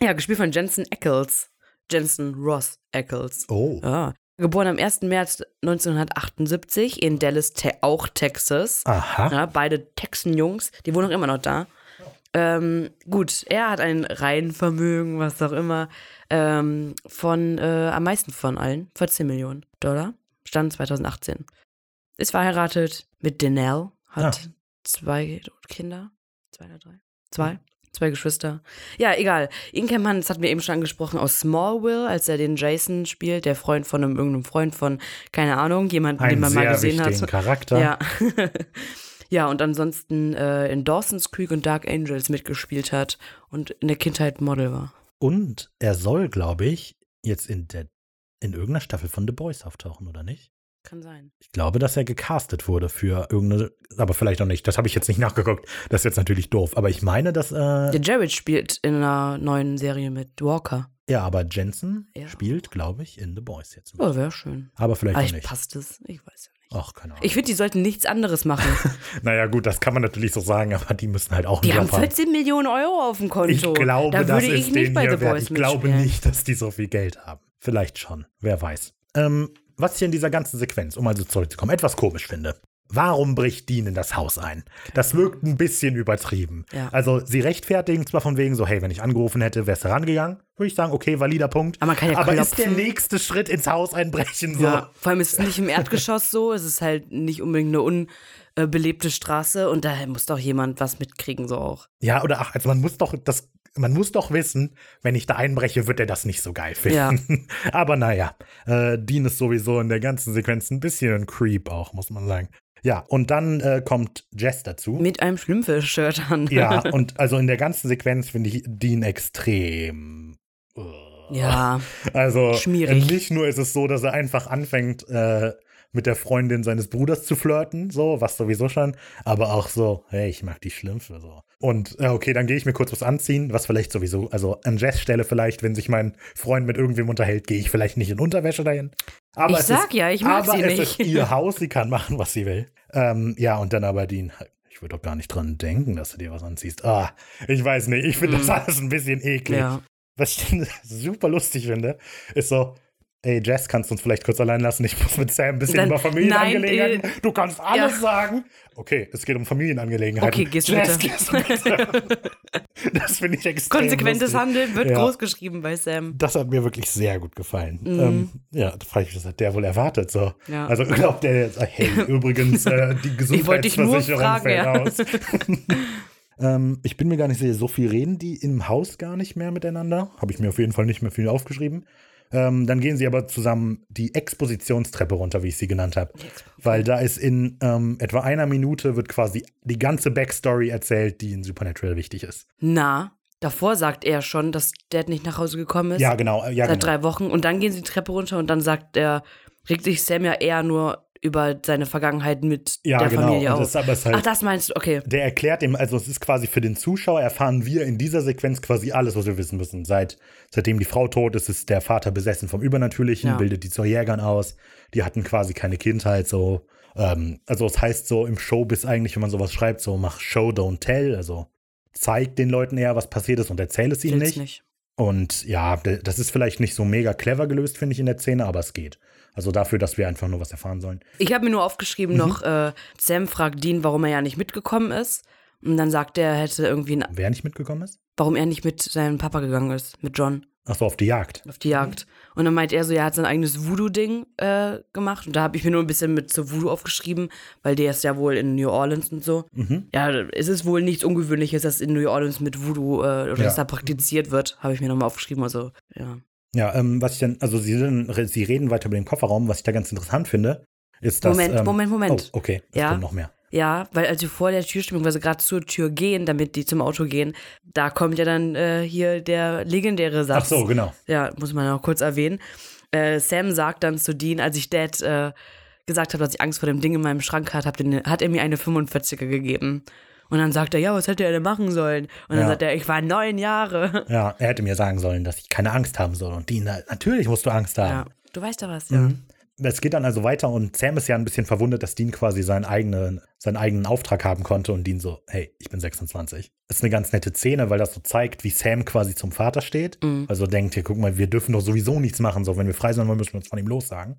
Ja, gespielt von Jensen Ackles. Jensen Ross Ackles. Oh. Ja. Geboren am 1. März 1978 in Dallas, te auch Texas. Aha. Ja, beide Texan-Jungs, die wohnen auch immer noch da. Ähm, gut, er hat ein Reihenvermögen, was auch immer, ähm, von äh, am meisten von allen, 14 Millionen Dollar, stand 2018. Ist verheiratet mit Danelle, hat Ah. zwei Kinder, zwei oder drei, zwei, zwei Geschwister. Ja, egal. Ihn kennt man, das hatten wir eben schon angesprochen, aus Smallville, als er den Jason spielt, der Freund von einem irgendeinem Freund von, keine Ahnung, jemanden, den Einen man mal gesehen hat. Charakter. Ja. [laughs] ja, und ansonsten äh, in Dawson's Creek und Dark Angels mitgespielt hat und in der Kindheit Model war. Und er soll, glaube ich, jetzt in der in irgendeiner Staffel von The Boys auftauchen, oder nicht? Kann sein. Ich glaube, dass er gecastet wurde für irgendeine, aber vielleicht auch nicht. Das habe ich jetzt nicht nachgeguckt. Das ist jetzt natürlich doof. Aber ich meine, dass. Äh, Der Jared spielt in einer neuen Serie mit Walker. ja, aber Jensen Ja. spielt, glaube ich, in The Boys jetzt. Oh, wäre schön. Aber vielleicht auch Vielleicht nicht. passt es. Ich weiß ja nicht. Ach, keine Ahnung. Ich finde, die sollten nichts anderes machen. [laughs] naja, gut, das kann man natürlich so sagen, aber die müssen halt auch Die haben Job haben. 14 Millionen Euro auf dem Konto. Ich glaube, da das würde ist ich nicht bei The. Voice Ich glaube nicht, dass die so viel Geld haben. Vielleicht schon. Wer weiß. Ähm, was ich in dieser ganzen Sequenz, um also zurückzukommen, etwas komisch finde. Warum bricht Dean in das Haus ein? Das wirkt ein bisschen übertrieben. Ja. Also, sie rechtfertigen zwar von wegen so, hey, wenn ich angerufen hätte, wärst du rangegangen. Würde ich sagen, okay, valider Punkt. Aber man kann ja Aber ist der nächste Schritt ins Haus einbrechen so? Ja, vor allem ist es nicht im Erdgeschoss so. Es ist halt nicht unbedingt eine unbelebte Straße und daher muss doch jemand was mitkriegen, so auch. Ja, oder ach, also man muss doch das, man muss doch wissen, wenn ich da einbreche, wird er das nicht so geil finden. [laughs] Aber naja, äh, Dean ist sowieso in der ganzen Sequenz ein bisschen ein Creep auch, muss man sagen. Ja, und dann äh, kommt Jess dazu. Mit einem Schlümpfe-Shirt an. ja, [laughs] und also in der ganzen Sequenz finde ich Dean extrem. äh, Ja, Also Schmierig. nicht nur ist es so, dass er einfach anfängt, äh, mit der Freundin seines Bruders zu flirten, so, was sowieso schon, aber auch so, hey, ich mag die Schlümpfe, so. Und äh, okay, dann gehe ich mir kurz was anziehen, was vielleicht sowieso, also an Jess Stelle vielleicht, wenn sich mein Freund mit irgendwem unterhält, gehe ich vielleicht nicht in Unterwäsche dahin. Aber Ich es sag ist, ja, ich mag aber sie es nicht. ist ihr Haus, sie kann machen, was sie will. Ähm, ja, und dann aber Dean, ich würde doch gar nicht dran denken, dass du dir was anziehst. Ah, ich weiß nicht, ich finde das alles ein bisschen eklig. Mhm. ja. Was ich [laughs] super lustig finde, ist so, ey Jess, kannst du uns vielleicht kurz allein lassen? Ich muss mit Sam ein bisschen Dann- über Familienangelegenheiten. nein, du kannst alles ja. sagen. Okay, es geht um Familienangelegenheiten. Okay, gehst du Jess, bitte. gehst bitte. [laughs] das finde ich extrem Konsequentes lustig. Handeln wird Ja. groß geschrieben bei Sam. Das hat mir wirklich sehr gut gefallen. Mhm. Ähm, ja, da frage ich mich, was hat der wohl erwartet? So. Ja. Also glaubt der jetzt, hey, [laughs] übrigens, äh, die Ich wollte dich nur Gesundheitsversicherung fragen, fällt aus. [laughs] ähm, ich bin mir gar nicht sicher, so viel reden die im Haus gar nicht mehr miteinander. Habe ich mir auf jeden Fall nicht mehr viel aufgeschrieben. Ähm, dann gehen sie aber zusammen die Expositionstreppe runter, wie ich sie genannt habe. Weil da ist in ähm, etwa einer Minute wird quasi die ganze Backstory erzählt, die in Supernatural wichtig ist. Na, davor sagt er schon, dass Dad nicht nach Hause gekommen ist. Ja, genau. Ja, seit genau. drei Wochen. Und dann gehen sie die Treppe runter und dann sagt er, regt sich Sam ja eher nur über seine Vergangenheit mit Ja, der genau. Familie auf. das, halt, Ach, das meinst du, okay. Der erklärt ihm, also es ist quasi für den Zuschauer, erfahren wir in dieser Sequenz quasi alles, was wir wissen müssen. Seit, seitdem die Frau tot ist, ist der Vater besessen vom Übernatürlichen, Ja. bildet die zu Jägern aus. Die hatten quasi keine Kindheit, so. Ähm, also es heißt so im Showbiz eigentlich, wenn man sowas schreibt, so mach Show, don't tell. Also zeig den Leuten eher, was passiert ist und erzähl es ihnen Will's nicht. Und ja, das ist vielleicht nicht so mega clever gelöst, finde ich, in der Szene, aber es geht. Also dafür, dass wir einfach nur was erfahren sollen. Ich habe mir nur aufgeschrieben Mhm. noch, äh, Sam fragt Dean, warum er ja nicht mitgekommen ist. Und dann sagt er, er hätte irgendwie, ein, Wer nicht mitgekommen ist? warum er nicht mit seinem Papa gegangen ist, mit John, Ach so, auf die Jagd. auf die Jagd. Und dann meint er so, er hat sein eigenes Voodoo-Ding äh, gemacht. Und da habe ich mir nur ein bisschen mit zu Voodoo aufgeschrieben, weil der ist ja wohl in New Orleans und so. Mhm. Ja, es ist wohl nichts Ungewöhnliches, dass in New Orleans mit Voodoo äh, oder Ja. dass da praktiziert wird, habe ich mir nochmal aufgeschrieben. Also, ja. Ja, ähm, was ich dann, also sie, sind, sie reden weiter über den Kofferraum, was ich da ganz interessant finde, ist dass. Moment, ähm, Moment, Moment. Oh, okay, es Ja. kommt noch mehr. Ja, weil als sie vor der Tür stehen, weil sie gerade zur Tür gehen, damit die zum Auto gehen, da kommt ja dann äh, hier der legendäre Satz. Ach so, genau. Ja, muss man noch kurz erwähnen. Äh, Sam sagt dann zu Dean, als ich Dad äh, gesagt habe, dass ich Angst vor dem Ding in meinem Schrank hatte, den, hat er mir eine 45er gegeben. Und dann sagt er, ja, was hätte er denn machen sollen? Und dann Ja. sagt er, ich war neun Jahre. [laughs] Ja, er hätte mir sagen sollen, dass ich keine Angst haben soll. Und die, na, natürlich musst du Angst Ja, haben. du weißt ja was, ja. Mhm. Es geht dann also weiter und Sam ist ja ein bisschen verwundert, dass Dean quasi seinen eigenen, seinen eigenen Auftrag haben konnte und Dean so, hey, ich bin 26. Ist eine ganz nette Szene, weil das so zeigt, wie Sam quasi zum Vater steht. Mhm. Also denkt, hier, guck mal, wir dürfen doch sowieso nichts machen, so wenn wir frei sein wollen, müssen wir uns von ihm lossagen.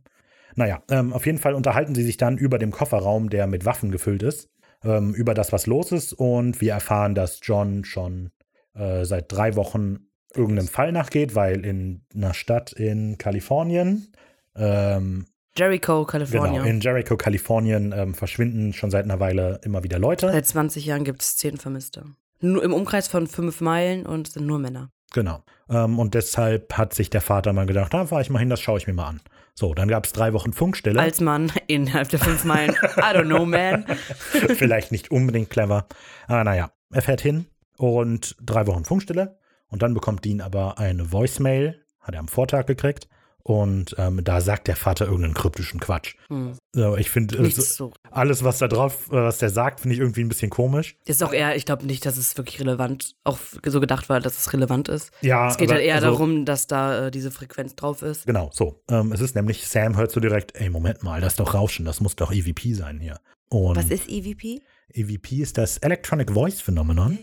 Naja, ähm, auf jeden Fall unterhalten sie sich dann über dem Kofferraum, der mit Waffen gefüllt ist, ähm, über das, was los ist und wir erfahren, dass John schon äh, seit drei Wochen irgendeinem Fall nachgeht, weil in einer Stadt in Kalifornien ähm, Jericho, California. Genau, in Jericho, Kalifornien ähm, verschwinden schon seit einer Weile immer wieder Leute. Seit 20 Jahren gibt es zehn Vermisste. Nur im Umkreis von fünf Meilen und sind nur Männer. Genau. Ähm, und deshalb hat sich der Vater mal gedacht, da fahre ich mal hin, das schaue ich mir mal an. So, dann gab es drei Wochen Funkstille. Als Mann innerhalb der fünf Meilen. I don't know, man. [laughs] Vielleicht nicht unbedingt clever. Aber naja, er fährt hin und drei Wochen Funkstille. Und dann bekommt Dean aber eine Voicemail, hat er am Vortag gekriegt. Und ähm, da sagt der Vater irgendeinen kryptischen Quatsch. Hm. So, ich finde, äh, so. alles, was da drauf, äh, was der sagt, finde ich irgendwie ein bisschen komisch. Das ist auch eher, ich glaube nicht, dass es wirklich relevant, auch so gedacht war, dass es relevant ist. Ja, Es geht aber, halt eher also, darum, dass da äh, diese Frequenz drauf ist. Genau, so. Ähm, es ist nämlich, Sam hört so direkt, ey, Moment mal, das ist doch Rauschen, das muss doch EVP sein hier. Und Was ist EVP? EVP ist das Electronic Voice Phenomenon.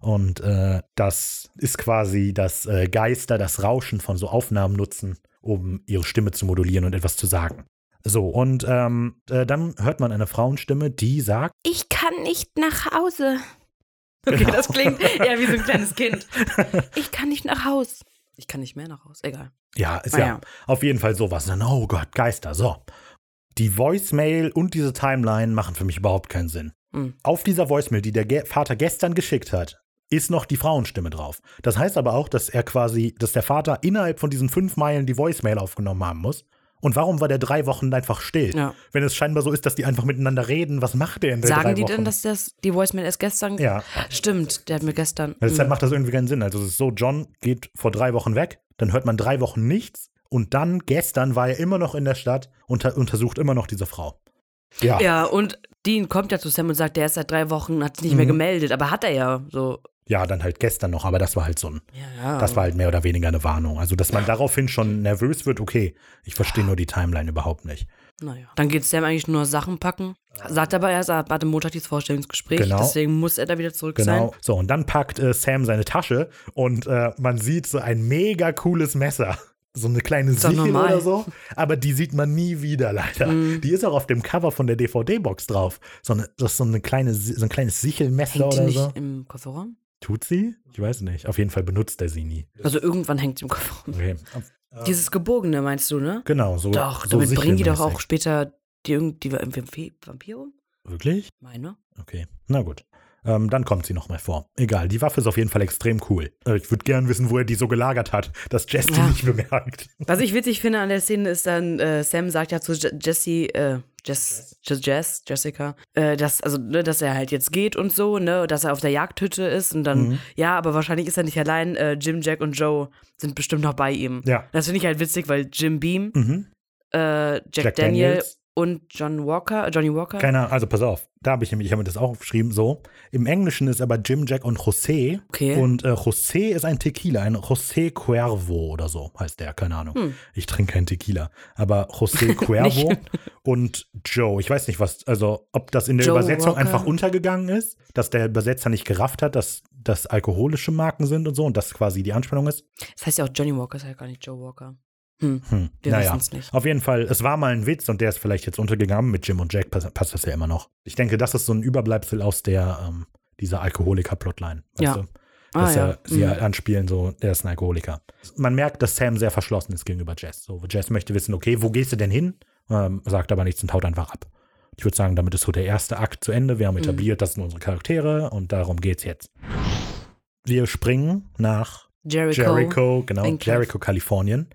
Und äh, das ist quasi, dass äh, Geister das Rauschen von so Aufnahmen nutzen, um ihre Stimme zu modulieren und etwas zu sagen. So, und ähm, äh, dann hört man eine Frauenstimme, die sagt, Ich kann nicht nach Hause. Okay, Genau. das klingt [laughs] eher wie so ein kleines Kind. Ich kann nicht nach Haus. Ich kann nicht mehr nach Haus. Egal. ja, ist Ah, ja, ja. auf jeden Fall sowas. Dann, oh Gott, Geister, so. Die Voicemail und diese Timeline machen für mich überhaupt keinen Sinn. Hm. Auf dieser Voicemail, die der Ge Vater gestern geschickt hat, ist noch die Frauenstimme drauf. Das heißt aber auch, dass er quasi, dass der Vater innerhalb von diesen fünf Meilen die Voicemail aufgenommen haben muss. Und warum war der drei Wochen einfach still? Ja. Wenn es scheinbar so ist, dass die einfach miteinander reden, was macht der in drei Sagen die Wochen? denn, dass das die Voicemail erst gestern? Ja. Stimmt, der hat mir gestern. Deshalb Hm. macht das irgendwie keinen Sinn. Also es ist so, John geht vor drei Wochen weg, dann hört man drei Wochen nichts und dann gestern war er immer noch in der Stadt und unter untersucht immer noch diese Frau. Ja. Ja, und Dean kommt ja zu Sam und sagt, der ist seit drei Wochen, hat sich nicht Mhm. mehr gemeldet, aber hat er ja so. Ja, dann halt gestern noch, aber das war halt so ein, Ja, ja. das war halt mehr oder weniger eine Warnung. Also, dass man daraufhin schon nervös wird, okay. Ich verstehe nur die Timeline überhaupt nicht. Naja. Dann geht Sam eigentlich nur Sachen packen. Sagt aber erst, er hatte Montag dieses Vorstellungsgespräch, Genau. deswegen muss er da wieder zurück Genau. sein. So, und dann packt äh, Sam seine Tasche und äh, man sieht so ein mega cooles Messer. So eine kleine Sichel oder so. Aber die sieht man nie wieder, leider. Mhm. Die ist auch auf dem Cover von der DVD-Box drauf. So, eine, das ist so, eine kleine, so ein kleines Sichelmesser Hängt die oder nicht so. im Kofferraum? Tut sie? Ich weiß nicht. Auf jeden Fall benutzt er sie nie. Also irgendwann hängt sie im Kofferraum. Okay. Dieses Gebogene meinst du, ne? Genau, so. Doch, so damit bringen die doch auch später die, irgend- die Vampir, um? Wirklich? Meine? Okay, na gut. Ähm, dann kommt sie nochmal vor. Egal, die Waffe ist auf jeden Fall extrem cool. Äh, ich würde gern wissen, wo er die so gelagert hat, dass Jess die Ja. nicht bemerkt. Was ich witzig finde an der Szene ist dann, äh, Sam sagt ja zu Je Jesse, äh, Jess, Jess, Jess, Jessica, äh, dass, also, ne, dass er halt jetzt geht und so, ne, dass er auf der Jagdhütte ist und dann, Mhm. ja, aber wahrscheinlich ist er nicht allein, äh, Jim, Jack und Joe sind bestimmt noch bei ihm. Ja. Das finde ich halt witzig, weil Jim Beam, Mhm. äh, Jack, Jack Daniel Daniels. Und John Walker, äh, Johnny Walker. Keine Ahnung, also pass auf, da habe ich nämlich, ich habe mir das auch geschrieben, so. Im Englischen ist aber Jim, Jack und José. Okay. Und äh, José ist ein Tequila, ein José Cuervo oder so heißt der, keine Ahnung. Hm. Ich trinke keinen Tequila. Aber José [laughs] Cuervo und Joe, ich weiß nicht, was, also ob das in der Joe Übersetzung Walker. einfach untergegangen ist, dass der Übersetzer nicht gerafft hat, dass das alkoholische Marken sind und so und das quasi die Anspannung ist. Das heißt ja auch Johnny Walker, ist ja gar nicht Joe Walker. Hm, Hm. wir naja. wissen es nicht. Auf jeden Fall, es war mal ein Witz und der ist vielleicht jetzt untergegangen. Mit Jim und Jack passt, passt das ja immer noch. Ich denke, das ist so ein Überbleibsel aus der, ähm, dieser Alkoholiker-Plotline. Ja. Du? Ah, Dass ja. er, sie Mhm. anspielen, so, der ist ein Alkoholiker. Man merkt, dass Sam sehr verschlossen ist gegenüber Jess. So, Jess möchte wissen, okay, wo gehst du denn hin? Ähm, sagt aber nichts und haut einfach ab. Ich würde sagen, damit ist so der erste Akt zu Ende. Wir haben Mhm. etabliert, das sind unsere Charaktere und darum geht's jetzt. Wir springen nach Jericho. Jericho, genau. Jericho, Kalifornien,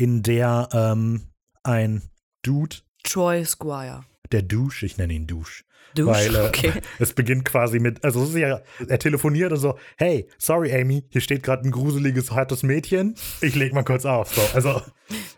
in der ähm, ein Dude, Troy Squire. der Douche, ich nenne ihn Douche, Douche? weil äh, okay. [laughs] es beginnt quasi mit, also es ist ja, er telefoniert und so, hey, sorry Amy, hier steht gerade ein gruseliges, hartes Mädchen, ich leg mal kurz auf. So, also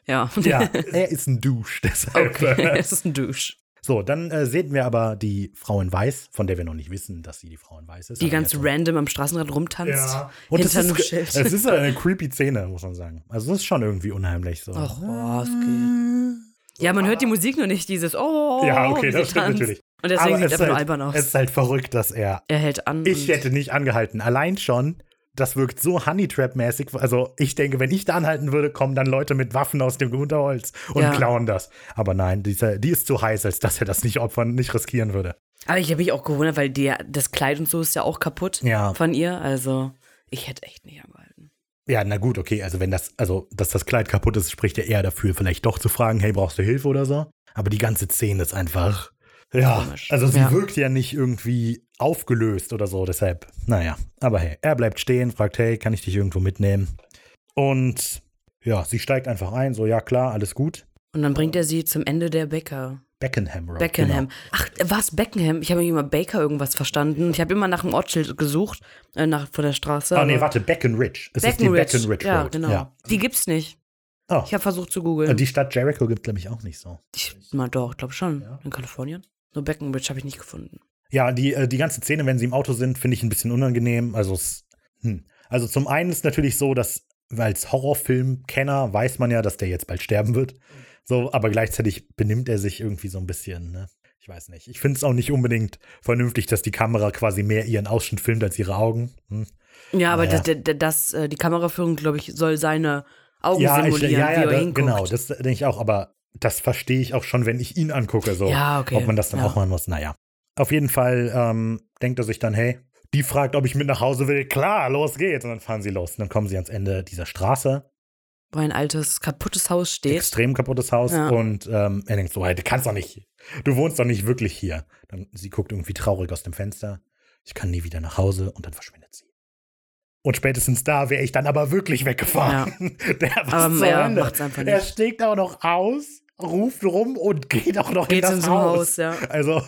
Ja. ja, [laughs] er ist ein Douche, deshalb. Okay, es ist ein Douche. So, dann äh, sehen wir aber die Frau in Weiß, von der wir noch nicht wissen, dass sie die Frau in Weiß ist. Die ganz random am Straßenrand rumtanzt. Ja. Und es hinter einem ist, Schild. es ist [laughs] eine creepy Szene, muss man sagen. Also das ist schon irgendwie unheimlich so. Ach, oh, es geht. Ja, man hört die Musik nur nicht, dieses Oh. Ja, okay, sie das stimmt tanzt. natürlich. Und deswegen Aber sieht es ist einfach nur halt, albern aus. Es ist halt verrückt, dass er. er hält an. Ich hätte nicht angehalten. Allein schon, das wirkt so Honeytrap-mäßig. Also ich denke, wenn ich da anhalten würde, kommen dann Leute mit Waffen aus dem Unterholz und Ja. klauen das. Aber nein, dieser, die ist zu heiß, als dass er das nicht opfern, nicht riskieren würde. Aber ich habe mich auch gewundert, weil die, das Kleid und so ist ja auch kaputt Ja. von ihr. Also, ich hätte echt nicht angehalten. Ja, na gut, okay. Also wenn das, also dass das Kleid kaputt ist, spricht ja eher dafür, vielleicht doch zu fragen, hey, brauchst du Hilfe oder so? Aber die ganze Szene ist einfach. Ja, Komisch. also sie Ja. wirkt ja nicht irgendwie aufgelöst oder so, deshalb, naja. Aber hey, er bleibt stehen, fragt, hey, kann ich dich irgendwo mitnehmen? Und ja, sie steigt einfach ein, so, ja klar, alles gut. Und dann bringt er sie zum Ende der Bäcker. Beckenham Road. Beckenham. Genau. Ach, was Beckenham? Ich habe immer Baker irgendwas verstanden. Ich habe immer nach einem Ortsschild gesucht, äh, nach, von der Straße. Oh nee, warte, Beckenridge. Es ist die Beckenridge. Ja, Road. genau. Ja. Die gibt's nicht. Oh. Ich habe versucht zu googeln. Die Stadt Jericho gibt es nämlich auch nicht so. Ich, mal doch, glaube schon. Ja. In Kalifornien. Nur Beckenridge habe ich nicht gefunden. Ja, die, äh, die ganze Szene, wenn sie im Auto sind, finde ich ein bisschen unangenehm. Also, es, hm. also zum einen ist natürlich so, dass als Horrorfilm-Kenner weiß man ja, dass der jetzt bald sterben wird. So, aber gleichzeitig benimmt er sich irgendwie so ein bisschen, ne? Ich weiß nicht. Ich finde es auch nicht unbedingt vernünftig, dass die Kamera quasi mehr ihren Ausschnitt filmt als ihre Augen. Hm. Ja, aber Naja. das, das, das, äh, die Kameraführung, glaube ich, soll seine Augen Ja, ich, simulieren, ja, wie ja, er da, hinguckt. genau, das denke ich auch, aber das verstehe ich auch schon, wenn ich ihn angucke, so. Ja, okay. Ob man das dann ja. auch machen muss, naja. Auf jeden Fall ähm, denkt er sich dann, hey, die fragt, ob ich mit nach Hause will. Klar, los geht's. Und dann fahren sie los. Und dann kommen sie ans Ende dieser Straße. Wo ein altes, kaputtes Haus steht. Extrem kaputtes Haus. Ja. Und ähm, er denkt so, hey, du kannst doch nicht, du wohnst doch nicht wirklich hier. Dann, sie guckt irgendwie traurig aus dem Fenster. Ich kann nie wieder nach Hause. Und dann verschwindet sie. Und spätestens da wäre ich dann aber wirklich weggefahren. [laughs] Der was Aber zur Hölle? Er steigt auch noch aus, ruft rum und [laughs] geht auch noch Geht in das Haus. Haus, ja. Also,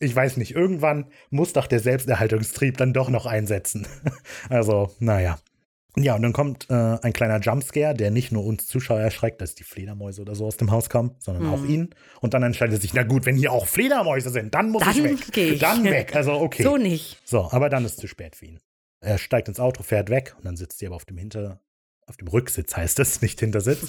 ich weiß nicht, irgendwann muss doch der Selbsterhaltungstrieb dann doch noch einsetzen. [laughs] Also, naja. Ja, und dann kommt äh, ein kleiner Jumpscare, der nicht nur uns Zuschauer erschreckt, dass die Fledermäuse oder so aus dem Haus kommen, sondern auch Mhm. ihn. Und dann entscheidet sich, na gut, wenn hier auch Fledermäuse sind, dann muss Dann ich weg. ich. Dann weg. Also, okay. So nicht. So, aber dann ist es zu spät für ihn. Er steigt ins Auto, fährt weg und dann sitzt sie aber auf dem Hinter, auf dem Rücksitz heißt es, [laughs] nicht Hintersitz.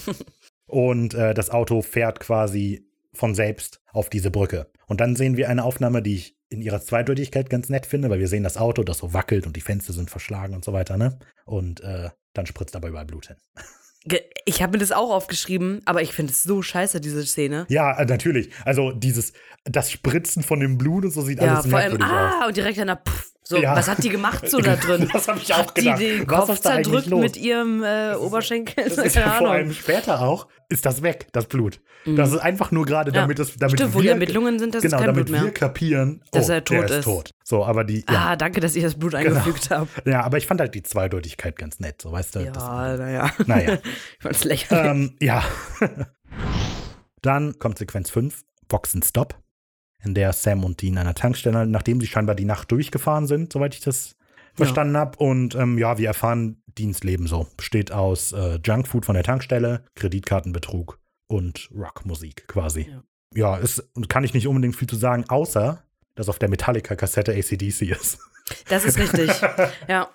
Und äh, das Auto fährt quasi von selbst auf diese Brücke. Und dann sehen wir eine Aufnahme, die ich in ihrer Zweideutigkeit ganz nett finde, weil wir sehen das Auto, das so wackelt und die Fenster sind verschlagen und so weiter, ne? Und äh, dann spritzt aber überall Blut hin. Ich habe mir das auch aufgeschrieben, aber ich finde es so scheiße, diese Szene. Ja, äh, natürlich. Also dieses, das Spritzen von dem Blut und so sieht Ja, alles vor allem, merkwürdig aus. ah, und direkt danach, pff, so, Ja. was hat die gemacht so da [laughs] drin? Das habe ich auch Hat die gedacht. den Was Kopf ist zerdrückt mit ihrem äh, Oberschenkel? Das [laughs] ist ja Keine vor Ahnung. allem später auch, ist das weg, das Blut. Das ist einfach nur gerade, Ja. damit es, damit Stimmt, wo die wir, Ermittlungen sind, das genau, ist kein damit Blut mehr. wir kapieren, Dass oh, er tot der ist, ist. tot. So, aber die, ja. Ah, danke, dass ich das Blut eingefügt habe. [laughs] ja, aber ich fand halt die Zweideutigkeit ganz nett, so weißt du. Ja, das- naja. Naja. ich fand's lächerlich. ähm, ja. Dann kommt Sequenz 5, Box and Stop, in der Sam und Dean an einer Tankstelle, nachdem sie scheinbar die Nacht durchgefahren sind, soweit ich das verstanden habe. Und ähm, ja, wir erfahren Deans Leben so. Besteht aus äh, Junkfood von der Tankstelle, Kreditkartenbetrug und Rockmusik quasi. Ja. Ja, es kann ich nicht unbedingt viel zu sagen, außer dass auf der Metallica-Kassette ACDC ist. Das ist richtig. [laughs] ja.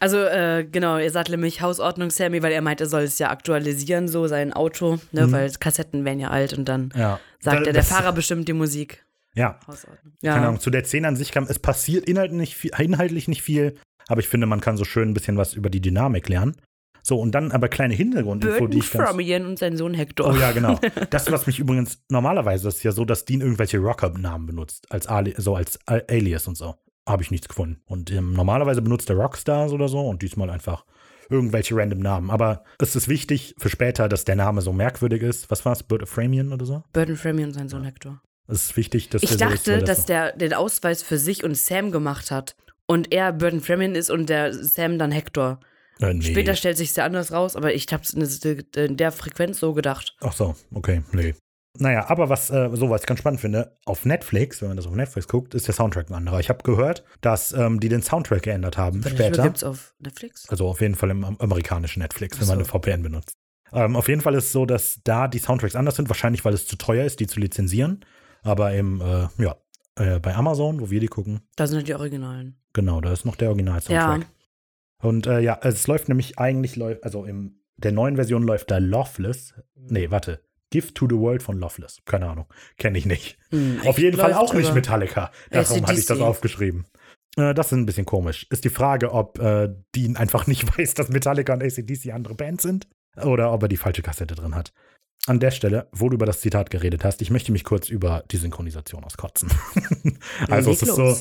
Also, äh, genau, ihr sagt nämlich Hausordnung Sammy, weil er meint, er soll es ja aktualisieren, so sein Auto, ne, Mhm. weil Kassetten wären ja alt und dann Ja. sagt Da- er, der Fahrer bestimmt die Musik. Ja, Hausordnung. keine Ja. Ahnung, zu der Szene an sich kam, es passiert inhaltlich nicht, viel, inhaltlich nicht viel, aber ich finde, man kann so schön ein bisschen was über die Dynamik lernen. So, und dann aber kleine Hintergrundinfo, die ich ganz. Frommian und sein Sohn Hector. Oh ja, genau. [laughs] Das, was mich übrigens normalerweise ist ja so, dass Dean irgendwelche Rocker-Namen benutzt, als Ali so als A- Alias und so. Habe ich nichts gefunden. Und ähm, normalerweise benutzt er Rockstars oder so und diesmal einfach irgendwelche random Namen. Aber es ist wichtig für später, dass der Name so merkwürdig ist. Was war es? Bird of Framian oder so? Burton Frommian und sein Sohn Hector. Es ist wichtig, dass Ich der dachte, dass der den Ausweis für sich und Sam gemacht hat. Und er Burton Frommian ist und der Sam dann Hector. Äh, nee. Später stellt sich sehr anders raus, aber ich hab's in in der Frequenz so gedacht. Ach so, okay, nee. Naja, aber was, äh, so was ich ganz spannend finde, auf Netflix, wenn man das auf Netflix guckt, ist der Soundtrack ein anderer. Ich habe gehört, dass ähm, die den Soundtrack geändert haben Welche später. gibt's auf Netflix? Also auf jeden Fall im am- amerikanischen Netflix, Ach wenn man so. eine VPN benutzt. Ähm, auf jeden Fall ist es so, dass da die Soundtracks anders sind, wahrscheinlich weil es zu teuer ist, die zu lizenzieren. Aber im, äh, ja, äh, bei Amazon, wo wir die gucken, Da sind halt die Originalen. genau, da ist noch der Original-Soundtrack. Und äh, ja, es läuft nämlich eigentlich, läuft, also in der neuen Version läuft da Loveless. Nee, warte. Gift to the World von Loveless. Keine Ahnung. Kenne ich nicht. Hm, Auf jeden Fall auch nicht Metallica. Darum hatte ich das aufgeschrieben. Äh, das ist ein bisschen komisch. Ist die Frage, ob äh, Dean einfach nicht [laughs] weiß, dass Metallica und ACDC andere Bands sind oder ob er die falsche Kassette drin hat. An der Stelle, wo du über das Zitat geredet hast, ich möchte mich kurz über die Synchronisation auskotzen. also es ist so,